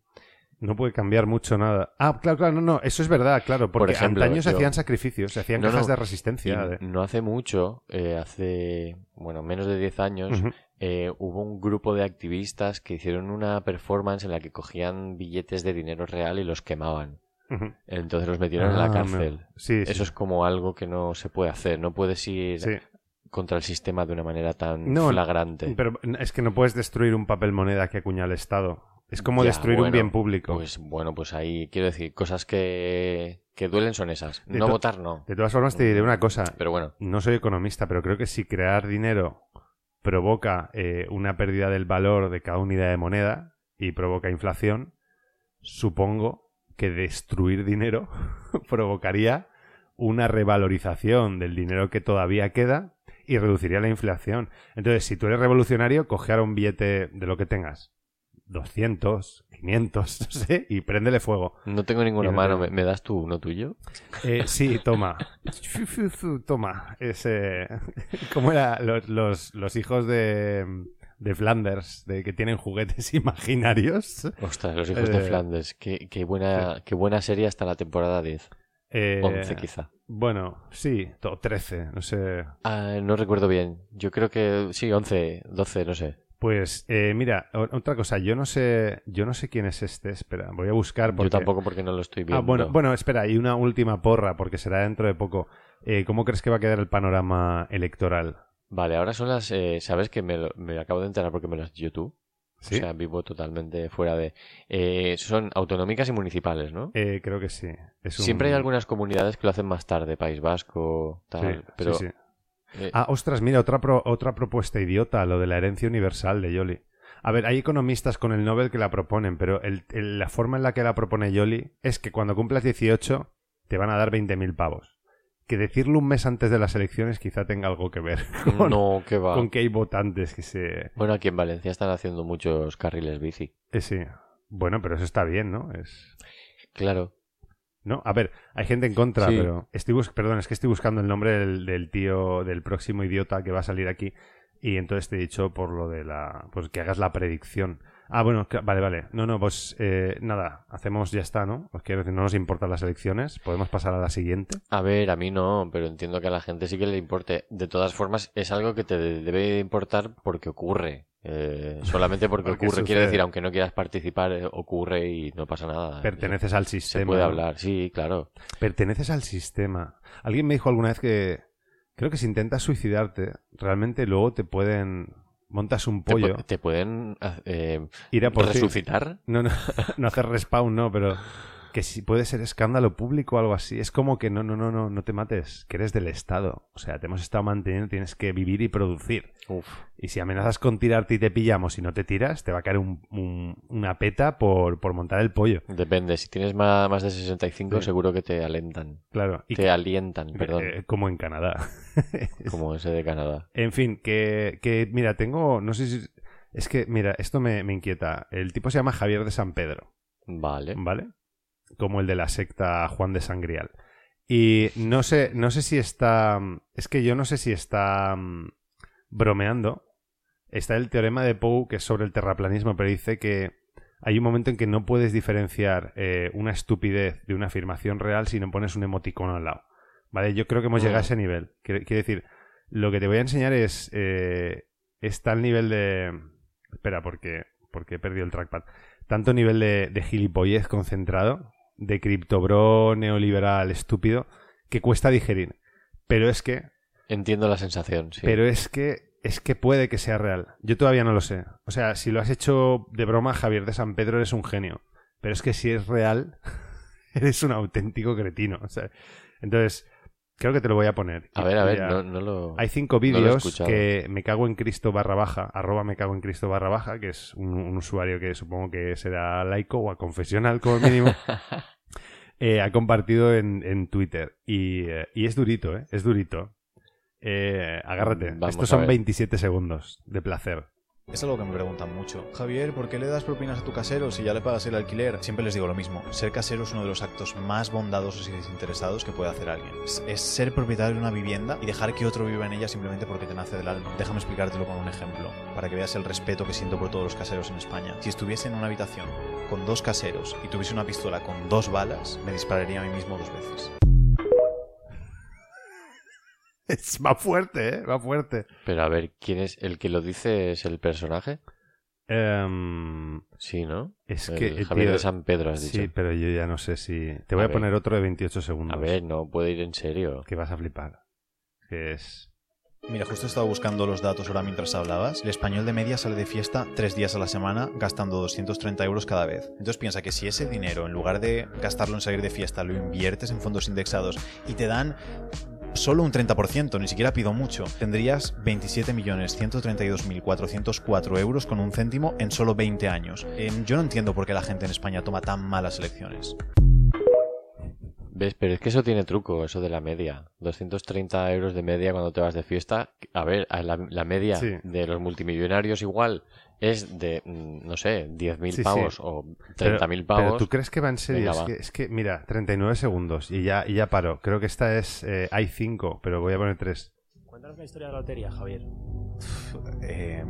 Speaker 1: No puede cambiar mucho nada. Ah, claro, claro, no, no, eso es verdad, claro, porque
Speaker 2: ejemplo,
Speaker 1: antaño se
Speaker 2: yo-
Speaker 1: hacían sacrificios, se hacían
Speaker 2: No,
Speaker 1: cajas
Speaker 2: no,
Speaker 1: de resistencia. De-
Speaker 2: No hace mucho, eh, hace, bueno, menos de 10 años, eh, hubo un grupo de activistas que hicieron una performance en la que cogían billetes de dinero real y los quemaban. Entonces los metieron en
Speaker 1: Ah,
Speaker 2: la cárcel.
Speaker 1: me- sí, sí.
Speaker 2: Eso es como algo que no se puede hacer. No puedes ir
Speaker 1: Sí.
Speaker 2: contra el sistema de una manera tan
Speaker 1: No,
Speaker 2: flagrante.
Speaker 1: Pero es que no puedes destruir un papel moneda que acuña el Estado. Es como
Speaker 2: Ya,
Speaker 1: destruir un bien público.
Speaker 2: Pues bueno, pues ahí quiero decir, cosas que, que duelen son esas.
Speaker 1: De
Speaker 2: no votar, no.
Speaker 1: De todas formas, te diré una cosa.
Speaker 2: Pero bueno,
Speaker 1: No soy economista, pero creo que si crear dinero provoca eh, una pérdida del valor de cada unidad de moneda y provoca inflación, supongo que destruir dinero provocaría una revalorización del dinero que todavía queda y reduciría la inflación. Entonces, si tú eres revolucionario, coge ahora un billete de lo que tengas. 200, 500, no sé, y préndele fuego.
Speaker 2: no tengo ninguna
Speaker 1: no
Speaker 2: mano.
Speaker 1: te-
Speaker 2: ¿Me, das tú uno tuyo?
Speaker 1: Eh, sí, toma. toma. Ese... ¿Cómo era? Los, los, los hijos de, de Flanders, de que tienen juguetes imaginarios.
Speaker 2: Ostras, los hijos de
Speaker 1: Eh,
Speaker 2: Flandes. Qué, qué buena, qué buena serie hasta la temporada 10.
Speaker 1: Eh,
Speaker 2: 11 quizá.
Speaker 1: Bueno, sí, o 13, no sé.
Speaker 2: Ah, no recuerdo bien. Yo creo que sí, 11, 12, no sé.
Speaker 1: Pues eh, mira, otra cosa, yo no sé, yo no sé quién es este, espera, voy a buscar porque...
Speaker 2: Yo tampoco porque no lo estoy viendo.
Speaker 1: Ah, bueno, bueno, espera, y una última porra, porque será dentro de poco. Eh, ¿Cómo crees que va a quedar el panorama electoral?
Speaker 2: Vale, ahora son las... eh, ¿Sabes que me, lo- me acabo de enterar porque me dicho tú?
Speaker 1: ¿Sí?
Speaker 2: O sea, vivo totalmente fuera de... eh, son autonómicas y municipales, ¿no?
Speaker 1: Eh, creo que sí. Es un-
Speaker 2: Siempre hay algunas comunidades que lo hacen más tarde, País Vasco, tal,
Speaker 1: Sí,
Speaker 2: pero...
Speaker 1: sí, sí.
Speaker 2: Eh,
Speaker 1: Ah, ostras, mira, otra, pro- otra propuesta idiota, lo de la herencia universal de Yoli. A ver, hay economistas con el Nobel que la proponen, pero el- el- la forma en la que la propone Yoli es que cuando cumplas 18 te van a dar 20.000 pavos. que decirlo un mes antes de las elecciones quizá tenga algo que ver con,
Speaker 2: no, que va.
Speaker 1: con que hay votantes que se...
Speaker 2: Bueno, aquí en Valencia están haciendo muchos carriles bici.
Speaker 1: Eh, sí. Bueno, pero eso está bien, ¿no? Es...
Speaker 2: Claro.
Speaker 1: ¿No? A ver, hay gente en contra,
Speaker 2: Sí.
Speaker 1: pero estoy bus- perdón, es que estoy buscando el nombre del, del tío, del próximo idiota que va a salir aquí y entonces te he dicho por lo de la... pues que hagas la predicción. Ah, bueno, vale, vale. No, no, pues eh, nada, hacemos, ya está, ¿no? Pues quiero decir, no nos importan las elecciones, podemos pasar a la siguiente.
Speaker 2: A ver, a mí no, pero entiendo que a la gente sí que le importe. De todas formas, es algo que te debe de importar porque ocurre. Eh, solamente porque,
Speaker 1: Porque
Speaker 2: ocurre, quiere
Speaker 1: sucede.
Speaker 2: decir, aunque no quieras participar, eh, ocurre y no pasa nada.
Speaker 1: Perteneces al
Speaker 2: Se
Speaker 1: sistema.
Speaker 2: puede
Speaker 1: ¿no?
Speaker 2: hablar, sí, claro.
Speaker 1: Perteneces al sistema. Alguien me dijo alguna vez que creo que si intentas suicidarte, realmente luego te pueden montas un pollo,
Speaker 2: te pueden eh,
Speaker 1: ir a por ti.
Speaker 2: resucitar.
Speaker 1: No, no, no hacer respawn, no, pero que si puede ser escándalo público o algo así. Es como que no, no, no, no, no te mates, que eres del Estado. O sea, te hemos estado manteniendo, tienes que vivir y producir.
Speaker 2: Uf.
Speaker 1: Y si amenazas con tirarte y te pillamos y no te tiras, te va a caer un- un- una peta por, por montar el pollo.
Speaker 2: Depende, si tienes más, más de 65
Speaker 1: Sí.
Speaker 2: seguro que te alentan.
Speaker 1: Claro. Y
Speaker 2: Te alientan, perdón.
Speaker 1: eh, como en Canadá.
Speaker 2: Como ese de Canadá.
Speaker 1: En fin, que, que mira, tengo, no sé si... Es que, mira, esto me, me inquieta. El tipo se llama Javier de San Pedro.
Speaker 2: Vale.
Speaker 1: ¿Vale? Como el de la secta Juan de Sangrial. Y no sé, no sé si está. Es que yo no sé si está mm, bromeando. Está el teorema de Poe, que es sobre el terraplanismo, pero dice que hay un momento en que no puedes diferenciar eh, una estupidez de una afirmación real si no pones un emoticono al lado. ¿Vale? Yo creo que hemos llegado a ese nivel. Quiere, quiere decir, lo que te voy a enseñar es. Eh, está el nivel de. Espera, porque, porque he perdido el trackpad. Tanto nivel de, de gilipollez concentrado, de criptobro neoliberal estúpido, que cuesta digerir. Pero es que.
Speaker 2: Entiendo la sensación, sí.
Speaker 1: Pero es que. Es que puede que sea real. Yo todavía no lo sé. O sea, si lo has hecho de broma, Javier de San Pedro, eres un genio. Pero es que si es real, eres un auténtico cretino. O sea, entonces, creo que te lo voy a poner.
Speaker 2: A ver, a ver, no, no lo.
Speaker 1: hay cinco vídeos que me cago en Cristo barra baja, arroba me cago en Cristo barra baja, que es un, un usuario que supongo que será laico o a confesional como mínimo, eh, ha compartido en, en Twitter. Y, eh, y es durito, ¿eh? Es durito. Eh, agárrate.
Speaker 2: Vamos
Speaker 1: Estos son
Speaker 2: ver.
Speaker 1: 27 segundos de placer.
Speaker 10: Es algo que me preguntan mucho. Javier, ¿por qué le das propinas a tu casero si ya le pagas el alquiler? Siempre les digo lo mismo. Ser casero es uno de los actos más bondadosos y desinteresados que puede hacer alguien. Es, ser propietario de una vivienda y dejar que otro viva en ella simplemente porque te nace del alma. Déjame explicártelo con un ejemplo, para que veas el respeto que siento por todos los caseros en España. Si estuviese en una habitación con dos caseros y tuviese una pistola con dos balas, me dispararía a mí mismo dos veces.
Speaker 1: Es, va fuerte, ¿eh? Va fuerte.
Speaker 2: Pero a ver, ¿quién es el que lo dice? ¿Es el personaje?
Speaker 1: Em,
Speaker 2: Sí, ¿no?
Speaker 1: es
Speaker 2: El
Speaker 1: que... eh,
Speaker 2: Javier
Speaker 1: tío,
Speaker 2: de San Pedro, has
Speaker 1: Sí,
Speaker 2: dicho.
Speaker 1: pero yo ya no sé si... Te voy a,
Speaker 2: A ver.
Speaker 1: poner otro de 28 segundos.
Speaker 2: A ver, no puede ir en serio.
Speaker 1: Que vas a flipar. Que es...
Speaker 10: Mira, justo estaba buscando los datos ahora mientras hablabas. El español de media sale de fiesta tres días a la semana gastando 230 euros cada vez. Entonces piensa que si ese dinero, en lugar de gastarlo en salir de fiesta, lo inviertes en fondos indexados y te dan solo un 30%, ni siquiera pido mucho, tendrías 27.132.404 euros con un céntimo en solo 20 años. En- yo no entiendo por qué la gente en España toma tan malas elecciones.
Speaker 2: ¿Ves? Pero es que eso tiene truco, eso de la media. 230 euros de media cuando te vas de fiesta. A ver, a la, la media
Speaker 1: Sí.
Speaker 2: de los multimillonarios igual es de, mm, no sé, 10.000
Speaker 1: Sí, sí.
Speaker 2: pavos o
Speaker 1: Pero-
Speaker 2: 30.000 pavos.
Speaker 1: Pero tú crees que va en serio.
Speaker 2: Venga,
Speaker 1: es,
Speaker 2: va.
Speaker 1: que, es que, mira, 39 segundos y ya, y ya paro. Creo que esta es. eh, hay 5, pero voy a poner 3.
Speaker 11: Cuéntanos la historia de la lotería, Javier.
Speaker 10: Eh,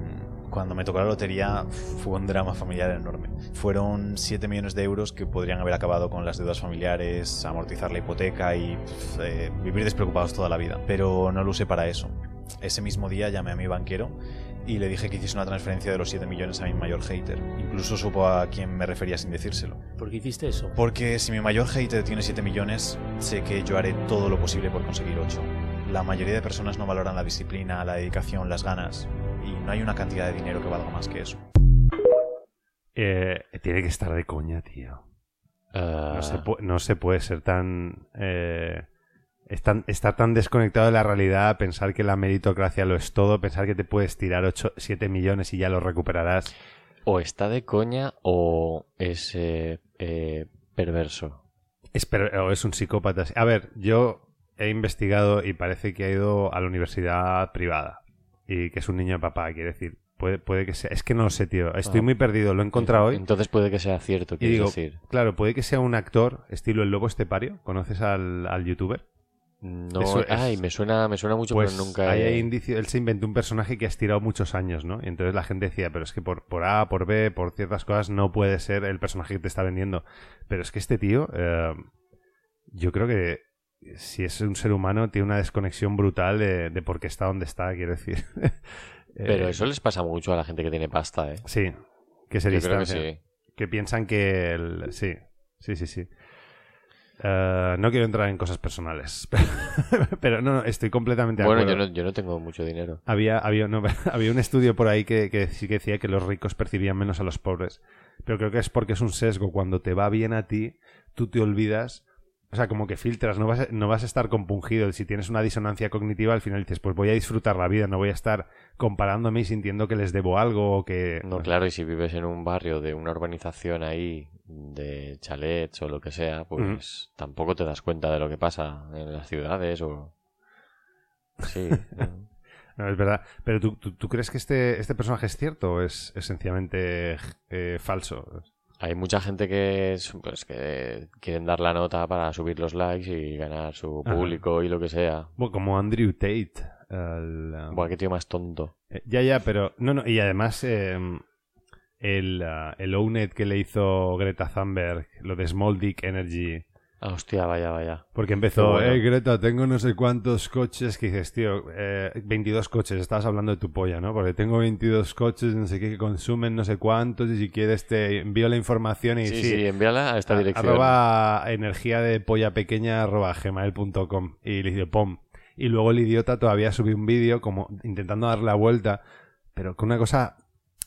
Speaker 10: cuando me tocó la lotería fue un drama familiar enorme. Fueron 7 millones de euros que podrían haber acabado con las deudas familiares, amortizar la hipoteca y pf, eh, vivir despreocupados toda la vida. Pero no lo usé para eso. Ese mismo día llamé a mi banquero y le dije que hiciese una transferencia de los 7 millones a mi mayor hater. Incluso supo a quién me refería sin decírselo.
Speaker 11: ¿Por qué hiciste eso?
Speaker 10: Porque si mi mayor hater tiene 7 millones, sé que yo haré todo lo posible por conseguir 8. La mayoría de personas no valoran la disciplina, la dedicación, las ganas, y no hay una cantidad de dinero que valga más que eso.
Speaker 1: Eh, tiene que estar de coña, tío.
Speaker 2: Ah,
Speaker 1: No, se pu- no se puede ser tan. Eh, es tan- estar tan desconectado de la realidad, pensar que la meritocracia lo es todo, pensar que te puedes tirar 8, 7 millones y ya lo recuperarás.
Speaker 2: O está de coña o es eh, eh, perverso.
Speaker 1: Es, per- o es un psicópata. A ver, yo he investigado y parece que ha ido a la universidad privada y que es un niño de papá, quiere decir. Puede, puede que sea. Es que no lo sé, tío. Estoy
Speaker 2: Ah.
Speaker 1: muy perdido. Lo he encontrado hoy.
Speaker 2: Entonces puede que sea cierto,
Speaker 1: Y digo,
Speaker 2: decir.
Speaker 1: claro, puede que sea un actor estilo el lobo estepario. ¿Conoces al, al youtuber?
Speaker 2: No,
Speaker 1: Eso es-
Speaker 2: ay, me suena, me suena mucho,
Speaker 1: Pues
Speaker 2: pero nunca
Speaker 1: ahí
Speaker 2: he-
Speaker 1: hay indicio, él se inventó un personaje que ha estirado muchos años, ¿no? Y entonces la gente decía, pero es que por, por A, por B, por ciertas cosas no puede ser el personaje que te está vendiendo. Pero es que este tío, eh, yo creo que si es un ser humano tiene una desconexión brutal de, de por qué está donde está, quiero decir.
Speaker 2: Pero
Speaker 1: Eh,
Speaker 2: eso les pasa mucho a la gente que tiene pasta, ¿eh?
Speaker 1: Sí, que se
Speaker 2: Yo creo que sí.
Speaker 1: Que piensan que el... Sí, sí, sí, sí. Eh, no quiero entrar en cosas personales. pero no, no, estoy completamente de
Speaker 2: Bueno,
Speaker 1: acuerdo.
Speaker 2: yo no, yo no tengo mucho dinero.
Speaker 1: Había, había, no, había un estudio por ahí que, que sí que decía que los ricos percibían menos a los pobres. Pero creo que es porque es un sesgo. Cuando te va bien a ti, tú te olvidas. O sea, como que filtras, no vas, a, no vas a estar compungido. Si tienes una disonancia cognitiva, al final dices, pues voy a disfrutar la vida, no voy a estar comparándome y sintiendo que les debo algo o que...
Speaker 2: No, claro, y si vives en un barrio de una urbanización ahí, de chalets o lo que sea, pues tampoco te das cuenta de lo que pasa en las ciudades o... Sí. ¿no?
Speaker 1: No, es verdad. Pero ¿tú, tú, tú crees que este, este personaje es cierto o es esencialmente eh, falso?
Speaker 2: Hay mucha gente que, es, pues, que quieren dar la nota para subir los likes y ganar su
Speaker 1: Ajá.
Speaker 2: público y lo que sea.
Speaker 1: Bueno, como Andrew Tate. el, um,
Speaker 2: Buah, qué tío más tonto.
Speaker 1: Eh, ya, ya, pero. No, no, y además. eh, el, ah, el Owned que le hizo Greta Thunberg, lo de Small Dick Energy.
Speaker 2: Ah, hostia, vaya, vaya.
Speaker 1: Porque empezó,
Speaker 2: bueno.
Speaker 1: eh, Greta, tengo no sé cuántos coches. Que dices, tío, eh, 22 coches, estabas hablando de tu polla, ¿no? Porque tengo 22 coches, no sé qué, que consumen no sé cuántos. Y si quieres, te envío la información y
Speaker 2: Sí,
Speaker 1: sí.
Speaker 2: sí, envíala a esta dirección.
Speaker 1: Arroba energía de polla pequeña arroba gmail.com. Y le dice, pom. Y luego el idiota todavía subió un vídeo como intentando dar la vuelta, pero con una cosa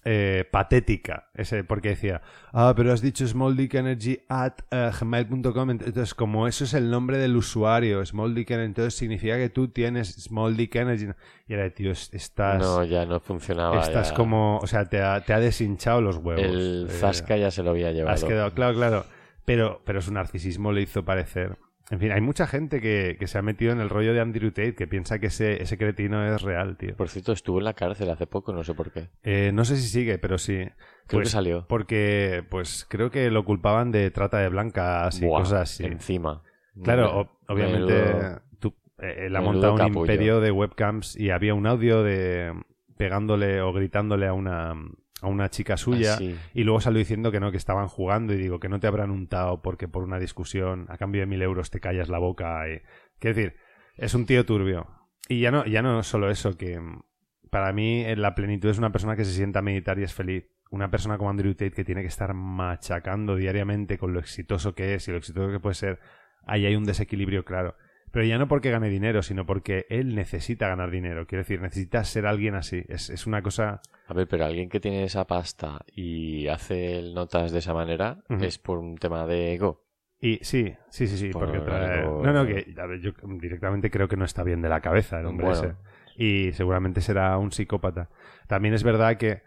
Speaker 1: eh, patética. Ese, porque decía, ah, pero has dicho small dick energy at eh, gmail.com. Entonces, como eso es el nombre del usuario, small dick energy, entonces significa que tú tienes small dick energy. Y era, tío, es- estás.
Speaker 2: No, ya no funcionaba.
Speaker 1: Estás
Speaker 2: ya.
Speaker 1: como. O sea, te ha, te ha deshinchado los huevos.
Speaker 2: El
Speaker 1: Eh,
Speaker 2: Zasca ya se lo había llevado.
Speaker 1: Has quedado, claro, claro. Pero, pero su narcisismo le hizo parecer. En fin, hay mucha gente que, que se ha metido en el rollo de Andrew Tate que piensa que ese, ese cretino es real, tío.
Speaker 2: Por cierto, estuvo en la cárcel hace poco, no sé por qué.
Speaker 1: Eh, no sé si sigue, pero sí.
Speaker 2: Creo
Speaker 1: Pues,
Speaker 2: que salió.
Speaker 1: Porque, pues creo que lo culpaban de trata de blancas y
Speaker 2: Buah,
Speaker 1: cosas así.
Speaker 2: Encima.
Speaker 1: Claro, obviamente
Speaker 2: Menudo-
Speaker 1: tú, eh, él ha
Speaker 2: menudo
Speaker 1: montado un
Speaker 2: capullo.
Speaker 1: imperio de webcams y había un audio de pegándole o gritándole a una, a una chica suya
Speaker 2: Ah, sí.
Speaker 1: y luego salió diciendo que no, que estaban jugando y digo que no te habrán untado porque por una discusión a cambio de mil euros te callas la boca. Y... Quiero decir, es un tío turbio. Y ya no, ya no solo eso, que mm, para mí eh, la plenitud es una persona que se sienta a meditar y es feliz. Una persona como Andrew Tate que tiene que estar machacando diariamente con lo exitoso que es y lo exitoso que puede ser, ahí hay un desequilibrio claro. Pero ya no porque gane dinero, sino porque él necesita ganar dinero. Quiero decir, necesita ser alguien así. Es, es una cosa...
Speaker 2: A ver, pero alguien que tiene esa pasta y hace el notas de esa manera es por un tema de ego.
Speaker 1: Y sí, sí, sí, sí,
Speaker 2: Por
Speaker 1: porque trae...
Speaker 2: algo-
Speaker 1: No, no, que a ver, yo directamente creo que no está bien de la cabeza el hombre
Speaker 2: Bueno.
Speaker 1: ese. Y seguramente será un psicópata. También es verdad que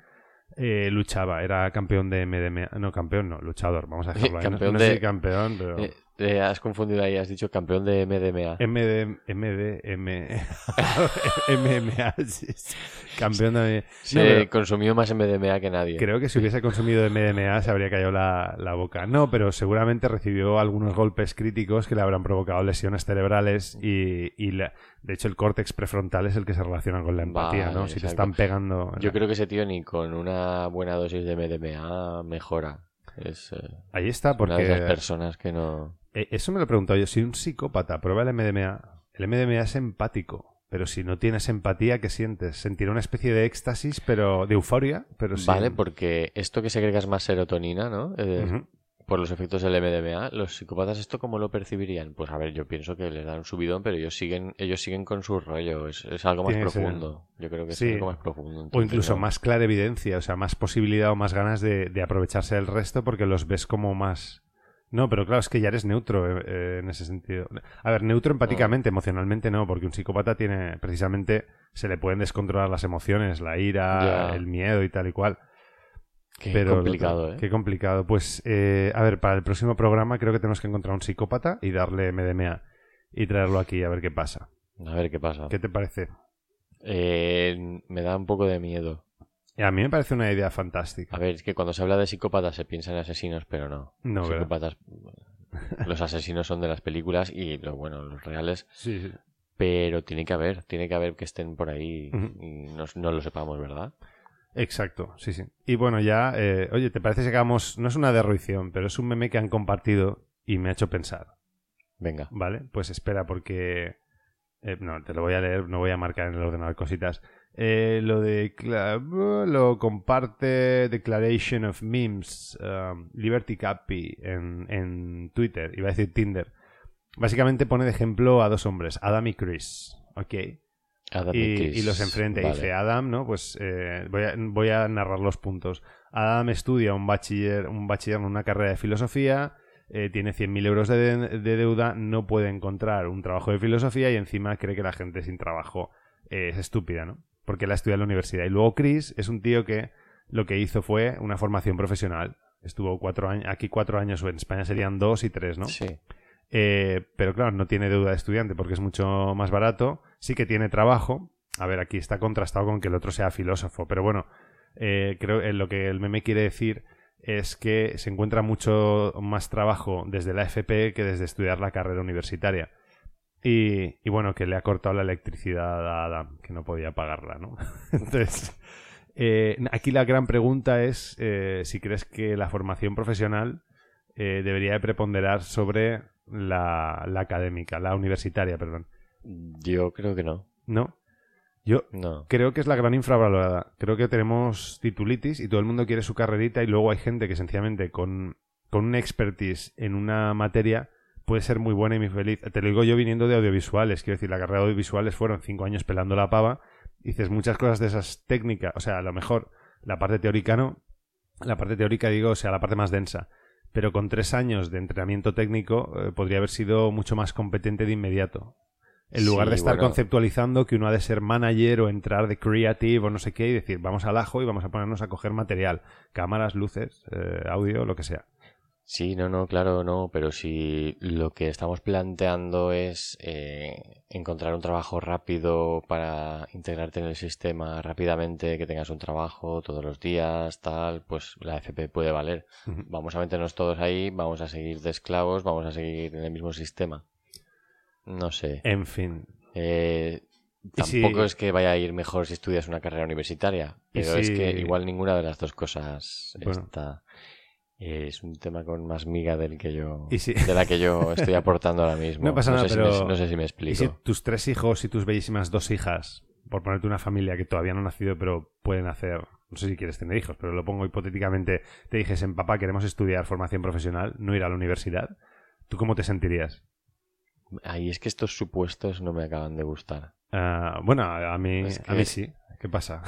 Speaker 1: eh, luchaba, era campeón de MDMA. No, campeón no, luchador, vamos a dejarlo ahí. No-
Speaker 2: Campeón
Speaker 1: no, sé
Speaker 2: de-
Speaker 1: si campeón, pero...
Speaker 2: Eh, eh, has confundido ahí, has dicho campeón de MDMA.
Speaker 1: MD, MDM, MMA, campeón de...
Speaker 2: Se
Speaker 1: No, pero
Speaker 2: consumió más MDMA que nadie.
Speaker 1: creo que si hubiese consumido MDMA se habría callado la, la boca. No, pero seguramente recibió algunos golpes críticos que le habrán provocado lesiones cerebrales y, y la- de hecho el córtex prefrontal es el que se relaciona con la empatía, ¿no? Si te están pegando...
Speaker 2: Yo creo que ese tío ni con una buena dosis de MDMA mejora. Es eh,
Speaker 1: Ahí está,
Speaker 2: una de
Speaker 1: porque...
Speaker 2: esas personas que no...
Speaker 1: Eh, Eso me lo he preguntado yo. Si un psicópata prueba el MDMA, el MDMA es empático. Pero si no tienes empatía, ¿qué sientes? Sentir una especie de éxtasis, pero de euforia, pero sin-
Speaker 2: Vale, porque esto que segrega es más serotonina, ¿no? Eh. Por los efectos del MDMA, los psicópatas esto cómo lo percibirían? Pues a ver, yo pienso que les dan un subidón, pero ellos siguen, ellos siguen con su rollo, es, es algo más
Speaker 1: Tiene que ser.
Speaker 2: profundo. Yo creo que
Speaker 1: Sí.
Speaker 2: es algo más profundo.
Speaker 1: O incluso
Speaker 2: no.
Speaker 1: más clara evidencia, o sea, más posibilidad o más ganas de, de aprovecharse del resto porque los ves como más... No, pero claro, es que ya eres neutro eh, eh, en ese sentido. A ver, neutro empáticamente, emocionalmente no, porque un psicópata tiene, precisamente, se le pueden descontrolar las emociones, la ira, el miedo y tal y cual.
Speaker 2: Qué
Speaker 1: Pero
Speaker 2: complicado, ¿eh?
Speaker 1: Qué complicado. Pues, eh, a ver, para el próximo programa creo que tenemos que encontrar un psicópata y darle MDMA. y traerlo aquí a ver qué pasa.
Speaker 2: A ver qué pasa.
Speaker 1: ¿Qué te parece?
Speaker 2: Eh, me da un poco de miedo.
Speaker 1: A mí me parece una idea fantástica.
Speaker 2: A ver, es que cuando se habla de psicópatas se piensa en asesinos, pero no.
Speaker 1: No,
Speaker 2: psicópatas. Los asesinos son de las películas y, lo, bueno, los reales.
Speaker 1: Sí, sí.
Speaker 2: Pero tiene que haber, tiene que haber que estén por ahí y no, no lo sepamos, ¿verdad?
Speaker 1: Exacto, sí, sí. Y bueno, ya, eh, oye, ¿te parece si hagamos, no es una derruición, pero es un meme que han compartido y me ha hecho pensar,
Speaker 2: Venga.
Speaker 1: ¿vale? Pues espera, porque... eh, no, te lo voy a leer, no voy a marcar en el ordenador cositas. Eh, lo de... Lo comparte Declaration of Memes, um, Liberty Cappy en, en Twitter, iba a decir Tinder. Básicamente pone de ejemplo a dos hombres, Adam y Chris, ¿ok?
Speaker 2: Adam y
Speaker 1: y,
Speaker 2: Chris,
Speaker 1: y los enfrenta y dice Adam, ¿no? Pues eh, voy, a, voy a narrar los puntos. Adam estudia un bachiller, un bachiller en una carrera de filosofía, eh, tiene 100.000 euros de, de deuda, no puede encontrar un trabajo de filosofía y encima cree que la gente sin trabajo eh, es estúpida, ¿no? Porque la estudia en la universidad. Y luego Chris es un tío que lo que hizo fue una formación profesional. Estuvo cuatro años, aquí cuatro años, o en España serían dos y tres, ¿no?
Speaker 2: Sí.
Speaker 1: Eh, pero claro, no tiene deuda de estudiante porque es mucho más barato. Sí que tiene trabajo. A ver, aquí está contrastado con que el otro sea filósofo. Pero bueno, eh, creo que lo que el meme quiere decir es que se encuentra mucho más trabajo desde la FP que desde estudiar la carrera universitaria. Y, y bueno, que le ha cortado la electricidad a Adam, que no podía pagarla, ¿no? Entonces, eh, aquí la gran pregunta es eh, si crees que la formación profesional eh, debería de preponderar sobre la, la académica, la universitaria, perdón.
Speaker 2: Yo creo que no.
Speaker 1: ¿No? Yo
Speaker 2: No.
Speaker 1: creo que es la gran infravalorada. Creo que tenemos titulitis y todo el mundo quiere su carrerita y luego hay gente que sencillamente con, con una expertise en una materia puede ser muy buena y muy feliz. Te lo digo yo viniendo de audiovisuales. Quiero decir, la carrera de audiovisuales fueron cinco años pelando la pava. Dices muchas cosas de esas técnicas. O sea, a lo mejor la parte teórica no. La parte teórica, digo, o sea, la parte más densa. Pero con tres años de entrenamiento técnico eh, podría haber sido mucho más competente de inmediato. En lugar
Speaker 2: Sí,
Speaker 1: de estar
Speaker 2: bueno.
Speaker 1: conceptualizando que uno ha de ser manager o entrar de creative o no sé qué y decir, vamos al ajo y vamos a ponernos a coger material. Cámaras, luces, eh, audio, lo que sea.
Speaker 2: Sí, no, no, claro, no, pero si lo que estamos planteando es eh, encontrar un trabajo rápido para integrarte en el sistema rápidamente, que tengas un trabajo todos los días, tal, pues la FP puede valer. Vamos a meternos todos ahí, vamos a seguir de esclavos, vamos a seguir en el mismo sistema. No sé.
Speaker 1: En fin.
Speaker 2: Eh,
Speaker 1: si-
Speaker 2: tampoco es que vaya a ir mejor si estudias una carrera universitaria, pero es que igual ninguna de las dos cosas
Speaker 1: Bueno.
Speaker 2: está. Eh, es un tema con más miga del que yo,
Speaker 1: si-
Speaker 2: de la que yo estoy aportando ahora mismo.
Speaker 1: No pasa nada,
Speaker 2: sé
Speaker 1: pero...
Speaker 2: si me, no sé si me
Speaker 1: ¿Y
Speaker 2: explico.
Speaker 1: si tus tres hijos y tus bellísimas dos hijas, por ponerte una familia que todavía no ha nacido pero pueden hacer, no sé si quieres tener hijos, pero lo pongo hipotéticamente, te dijesen, papá, queremos estudiar formación profesional, no ir a la universidad, ¿tú cómo te sentirías?
Speaker 2: Ay, es que estos supuestos no me acaban de gustar.
Speaker 1: Ah, bueno, a mí,
Speaker 2: Es
Speaker 1: a mí sí. ¿Qué pasa?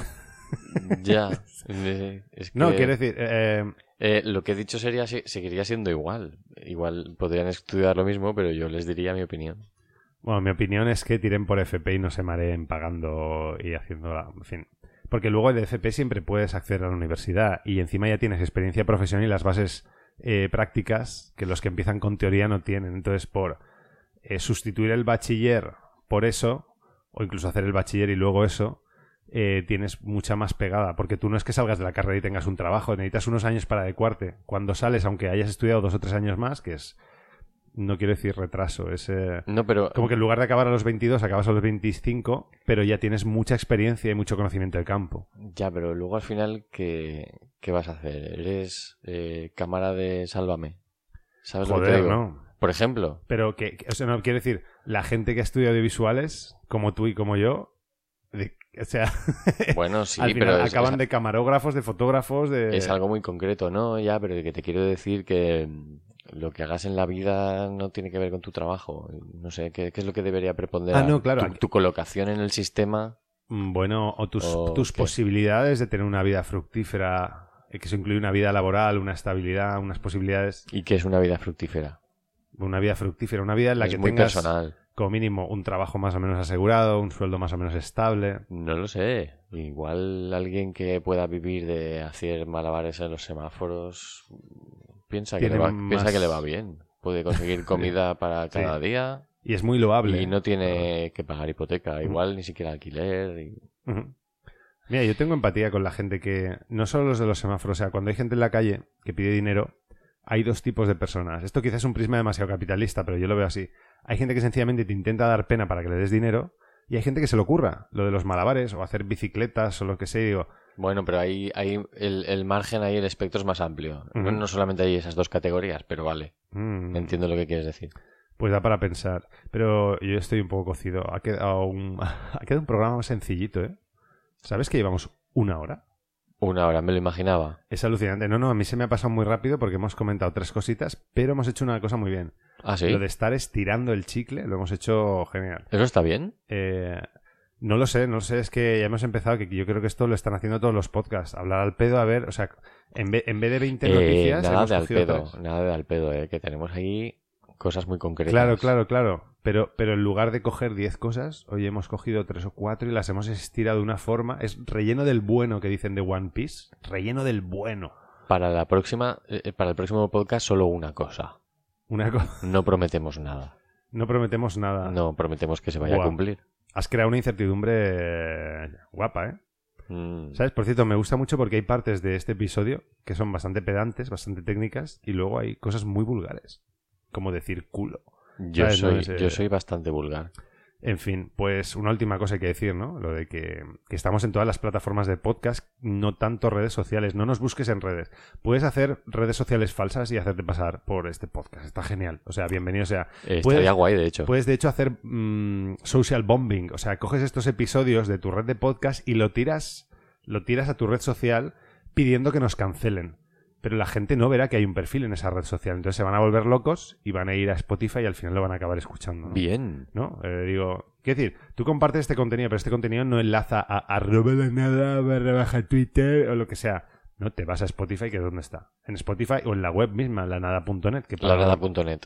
Speaker 2: ya. eh,
Speaker 1: No, quiero decir, eh,
Speaker 2: Eh, lo que he dicho sería se- seguiría siendo igual. Igual podrían estudiar lo mismo, pero yo les diría mi opinión.
Speaker 1: Bueno, mi opinión es que tiren por FP y no se mareen pagando y haciendo. En fin. Porque luego de FP siempre puedes acceder a la universidad y encima ya tienes experiencia profesional y las bases eh, prácticas que los que empiezan con teoría no tienen. Entonces, por eh, sustituir el bachiller por eso, o incluso hacer el bachiller y luego eso, eh, tienes mucha más pegada. Porque tú no es que salgas de la carrera y tengas un trabajo, necesitas unos años para adecuarte. Cuando sales, aunque hayas estudiado dos o tres años más, que es... No quiero decir retraso, es... eh,
Speaker 2: No, pero
Speaker 1: como que en lugar de acabar a los 22, acabas a los 25, pero ya tienes mucha experiencia y mucho conocimiento del campo.
Speaker 2: Ya, pero luego al final, ¿qué, qué vas a hacer? ¿Eres eh, cámara de Sálvame? ¿Sabes lo que digo?
Speaker 1: ¿no?
Speaker 2: Por ejemplo.
Speaker 1: Pero que, que- o sea, no quiero decir, la gente que estudia audiovisuales, como tú y como yo, o sea,
Speaker 2: Bueno, sí,
Speaker 1: al final
Speaker 2: pero es-
Speaker 1: acaban
Speaker 2: es-
Speaker 1: de camarógrafos, de fotógrafos, de...
Speaker 2: Es algo muy concreto, ¿no? Ya, pero que te quiero decir que mm, lo que hagas en la vida no tiene que ver con tu trabajo. No sé, ¿qué, qué es lo que debería preponderar?
Speaker 1: Ah, no, claro,
Speaker 2: Tu, colocación en el sistema.
Speaker 1: Mm, Bueno, o tus,
Speaker 2: ¿O
Speaker 1: tus
Speaker 2: qué?
Speaker 1: posibilidades de tener una vida fructífera, eh, que eso incluye una vida laboral, una estabilidad, unas posibilidades...
Speaker 2: ¿Y qué es una vida fructífera?
Speaker 1: Una vida fructífera, una vida en la
Speaker 2: Es
Speaker 1: que
Speaker 2: muy
Speaker 1: tengas
Speaker 2: personal.
Speaker 1: Como mínimo un trabajo más o menos asegurado, un sueldo más o menos estable.
Speaker 2: No lo sé. Igual alguien que pueda vivir de hacer malabares en los semáforos piensa que, le va,
Speaker 1: más-
Speaker 2: piensa que le va bien. Puede conseguir comida para cada
Speaker 1: Sí.
Speaker 2: día.
Speaker 1: Y es muy loable.
Speaker 2: Y no tiene que pagar hipoteca, igual ni siquiera alquiler. y-.
Speaker 1: Mira, yo tengo empatía con la gente que. No solo los de los semáforos, o sea, cuando hay gente en la calle que pide dinero, hay dos tipos de personas. Esto quizás es un prisma demasiado capitalista, pero yo lo veo así. Hay gente que sencillamente te intenta dar pena para que le des dinero, y hay gente que se lo ocurra. Lo de los malabares, o hacer bicicletas, o lo que sé, digo.
Speaker 2: Bueno, pero ahí, ahí el, el margen ahí, el espectro es más amplio. No solamente hay esas dos categorías, pero vale.
Speaker 1: mm,
Speaker 2: Entiendo lo que quieres decir.
Speaker 1: Pues da para pensar. Pero yo estoy un poco cocido. Ha quedado un, ha quedado un programa más sencillito, ¿eh? ¿Sabes que llevamos una hora?
Speaker 2: Una hora, me lo imaginaba.
Speaker 1: Es alucinante. No, no, a mí se me ha pasado muy rápido porque hemos comentado tres cositas, pero hemos hecho una cosa muy bien.
Speaker 2: Ah, sí.
Speaker 1: Lo de estar estirando el chicle lo hemos hecho genial.
Speaker 2: ¿Eso está bien?
Speaker 1: Eh, no lo sé, no lo sé, es que ya hemos empezado, que yo creo que esto lo están haciendo todos los podcasts. Hablar al pedo, a ver, o sea, en vez, en vez de 20
Speaker 2: Eh,
Speaker 1: noticias,
Speaker 2: nada
Speaker 1: hemos
Speaker 2: de al pedo,
Speaker 1: tres.
Speaker 2: nada de al pedo, eh, que tenemos ahí cosas muy concretas.
Speaker 1: Claro, claro, claro. Pero, pero en lugar de coger 10 cosas, hoy hemos cogido 3 o 4 y las hemos estirado de una forma. Es relleno del bueno que dicen de One Piece. Relleno del bueno.
Speaker 2: Para la próxima, eh, para el próximo podcast solo una cosa.
Speaker 1: Una cosa.
Speaker 2: No prometemos nada.
Speaker 1: No prometemos nada.
Speaker 2: No prometemos que se vaya a cumplir.
Speaker 1: Has creado una incertidumbre guapa, ¿eh?
Speaker 2: Mm.
Speaker 1: ¿Sabes? Por cierto, me gusta mucho porque hay partes de este episodio que son bastante pedantes, bastante técnicas, y luego hay cosas muy vulgares. Como decir culo.
Speaker 2: Yo soy,
Speaker 1: es, eh,
Speaker 2: yo soy bastante vulgar.
Speaker 1: En fin, pues una última cosa hay que decir, ¿no? Lo de que, que estamos en todas las plataformas de podcast, no tanto redes sociales. No nos busques en redes. Puedes hacer redes sociales falsas y hacerte pasar por este podcast. Está genial. O sea, bienvenido sea.
Speaker 2: Eh,
Speaker 1: Puedes-
Speaker 2: estaría guay, de hecho.
Speaker 1: Puedes, de hecho, hacer mm, social bombing. O sea, coges estos episodios de tu red de podcast y lo tiras, lo tiras a tu red social pidiendo que nos cancelen. Pero la gente no verá que hay un perfil en esa red social. Entonces se van a volver locos y van a ir a Spotify y al final lo van a acabar escuchando. ¿no?
Speaker 2: Bien.
Speaker 1: ¿no? Eh, digo, quiero decir, tú compartes este contenido, pero este contenido no enlaza a arroba la nada barra baja Twitter o lo que sea. No, te vas a Spotify, que es donde está. En Spotify o en la web misma, lanada.net.
Speaker 2: Lanada.net.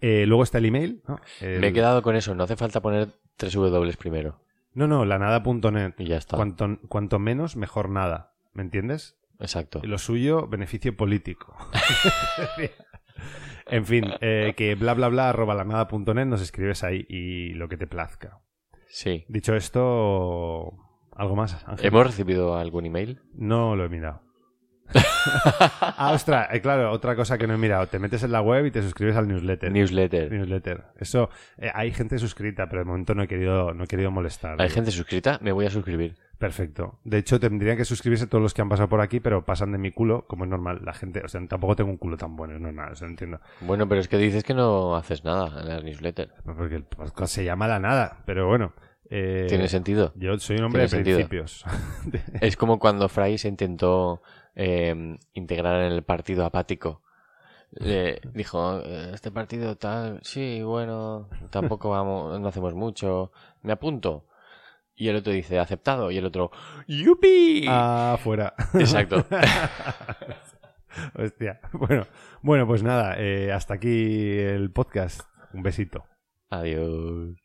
Speaker 1: Eh, luego está el email. ¿no? El-
Speaker 2: Me he quedado con eso, no hace falta poner tres W primero.
Speaker 1: No, no, lanada.net.
Speaker 2: Y ya está.
Speaker 1: Cuanto, cuanto menos, mejor nada. ¿Me entiendes?
Speaker 2: Exacto.
Speaker 1: Lo suyo, beneficio político. en fin, eh, que bla bla bla arroba lanada.net nos escribes ahí y lo que te plazca.
Speaker 2: Sí.
Speaker 1: Dicho esto, ¿algo más? Ángel?
Speaker 2: ¿Hemos recibido algún email?
Speaker 1: No lo he mirado. ah, ostras, eh, claro, otra cosa que no he mirado. Te metes en la web y te suscribes al newsletter.
Speaker 2: Newsletter.
Speaker 1: Newsletter. Eso, eh, hay gente suscrita, pero de momento no he querido, no he querido molestar.
Speaker 2: ¿Hay gente suscrita? Me voy a suscribir.
Speaker 1: Perfecto. De hecho, tendrían que suscribirse todos los que han pasado por aquí, pero pasan de mi culo, como es normal. La gente, o sea, tampoco tengo un culo tan bueno, es normal, eso lo entiendo.
Speaker 2: Bueno, pero es que dices que no haces nada en las newsletter.
Speaker 1: Porque el podcast se llama La Nada, pero bueno. eh,
Speaker 2: ¿Tiene sentido?
Speaker 1: Yo soy un hombre de
Speaker 2: sentido.
Speaker 1: principios.
Speaker 2: Es como cuando Fry se intentó eh, integrar en el partido apático. Le dijo, "Eh, este partido tal, sí, bueno, tampoco vamos, no hacemos mucho, me apunto. Y el otro dice, aceptado, y el otro, ¡yupi!
Speaker 1: Ah, fuera.
Speaker 2: Exacto.
Speaker 1: Hostia. Bueno, bueno, pues nada, eh, hasta aquí el podcast. Un besito.
Speaker 2: Adiós.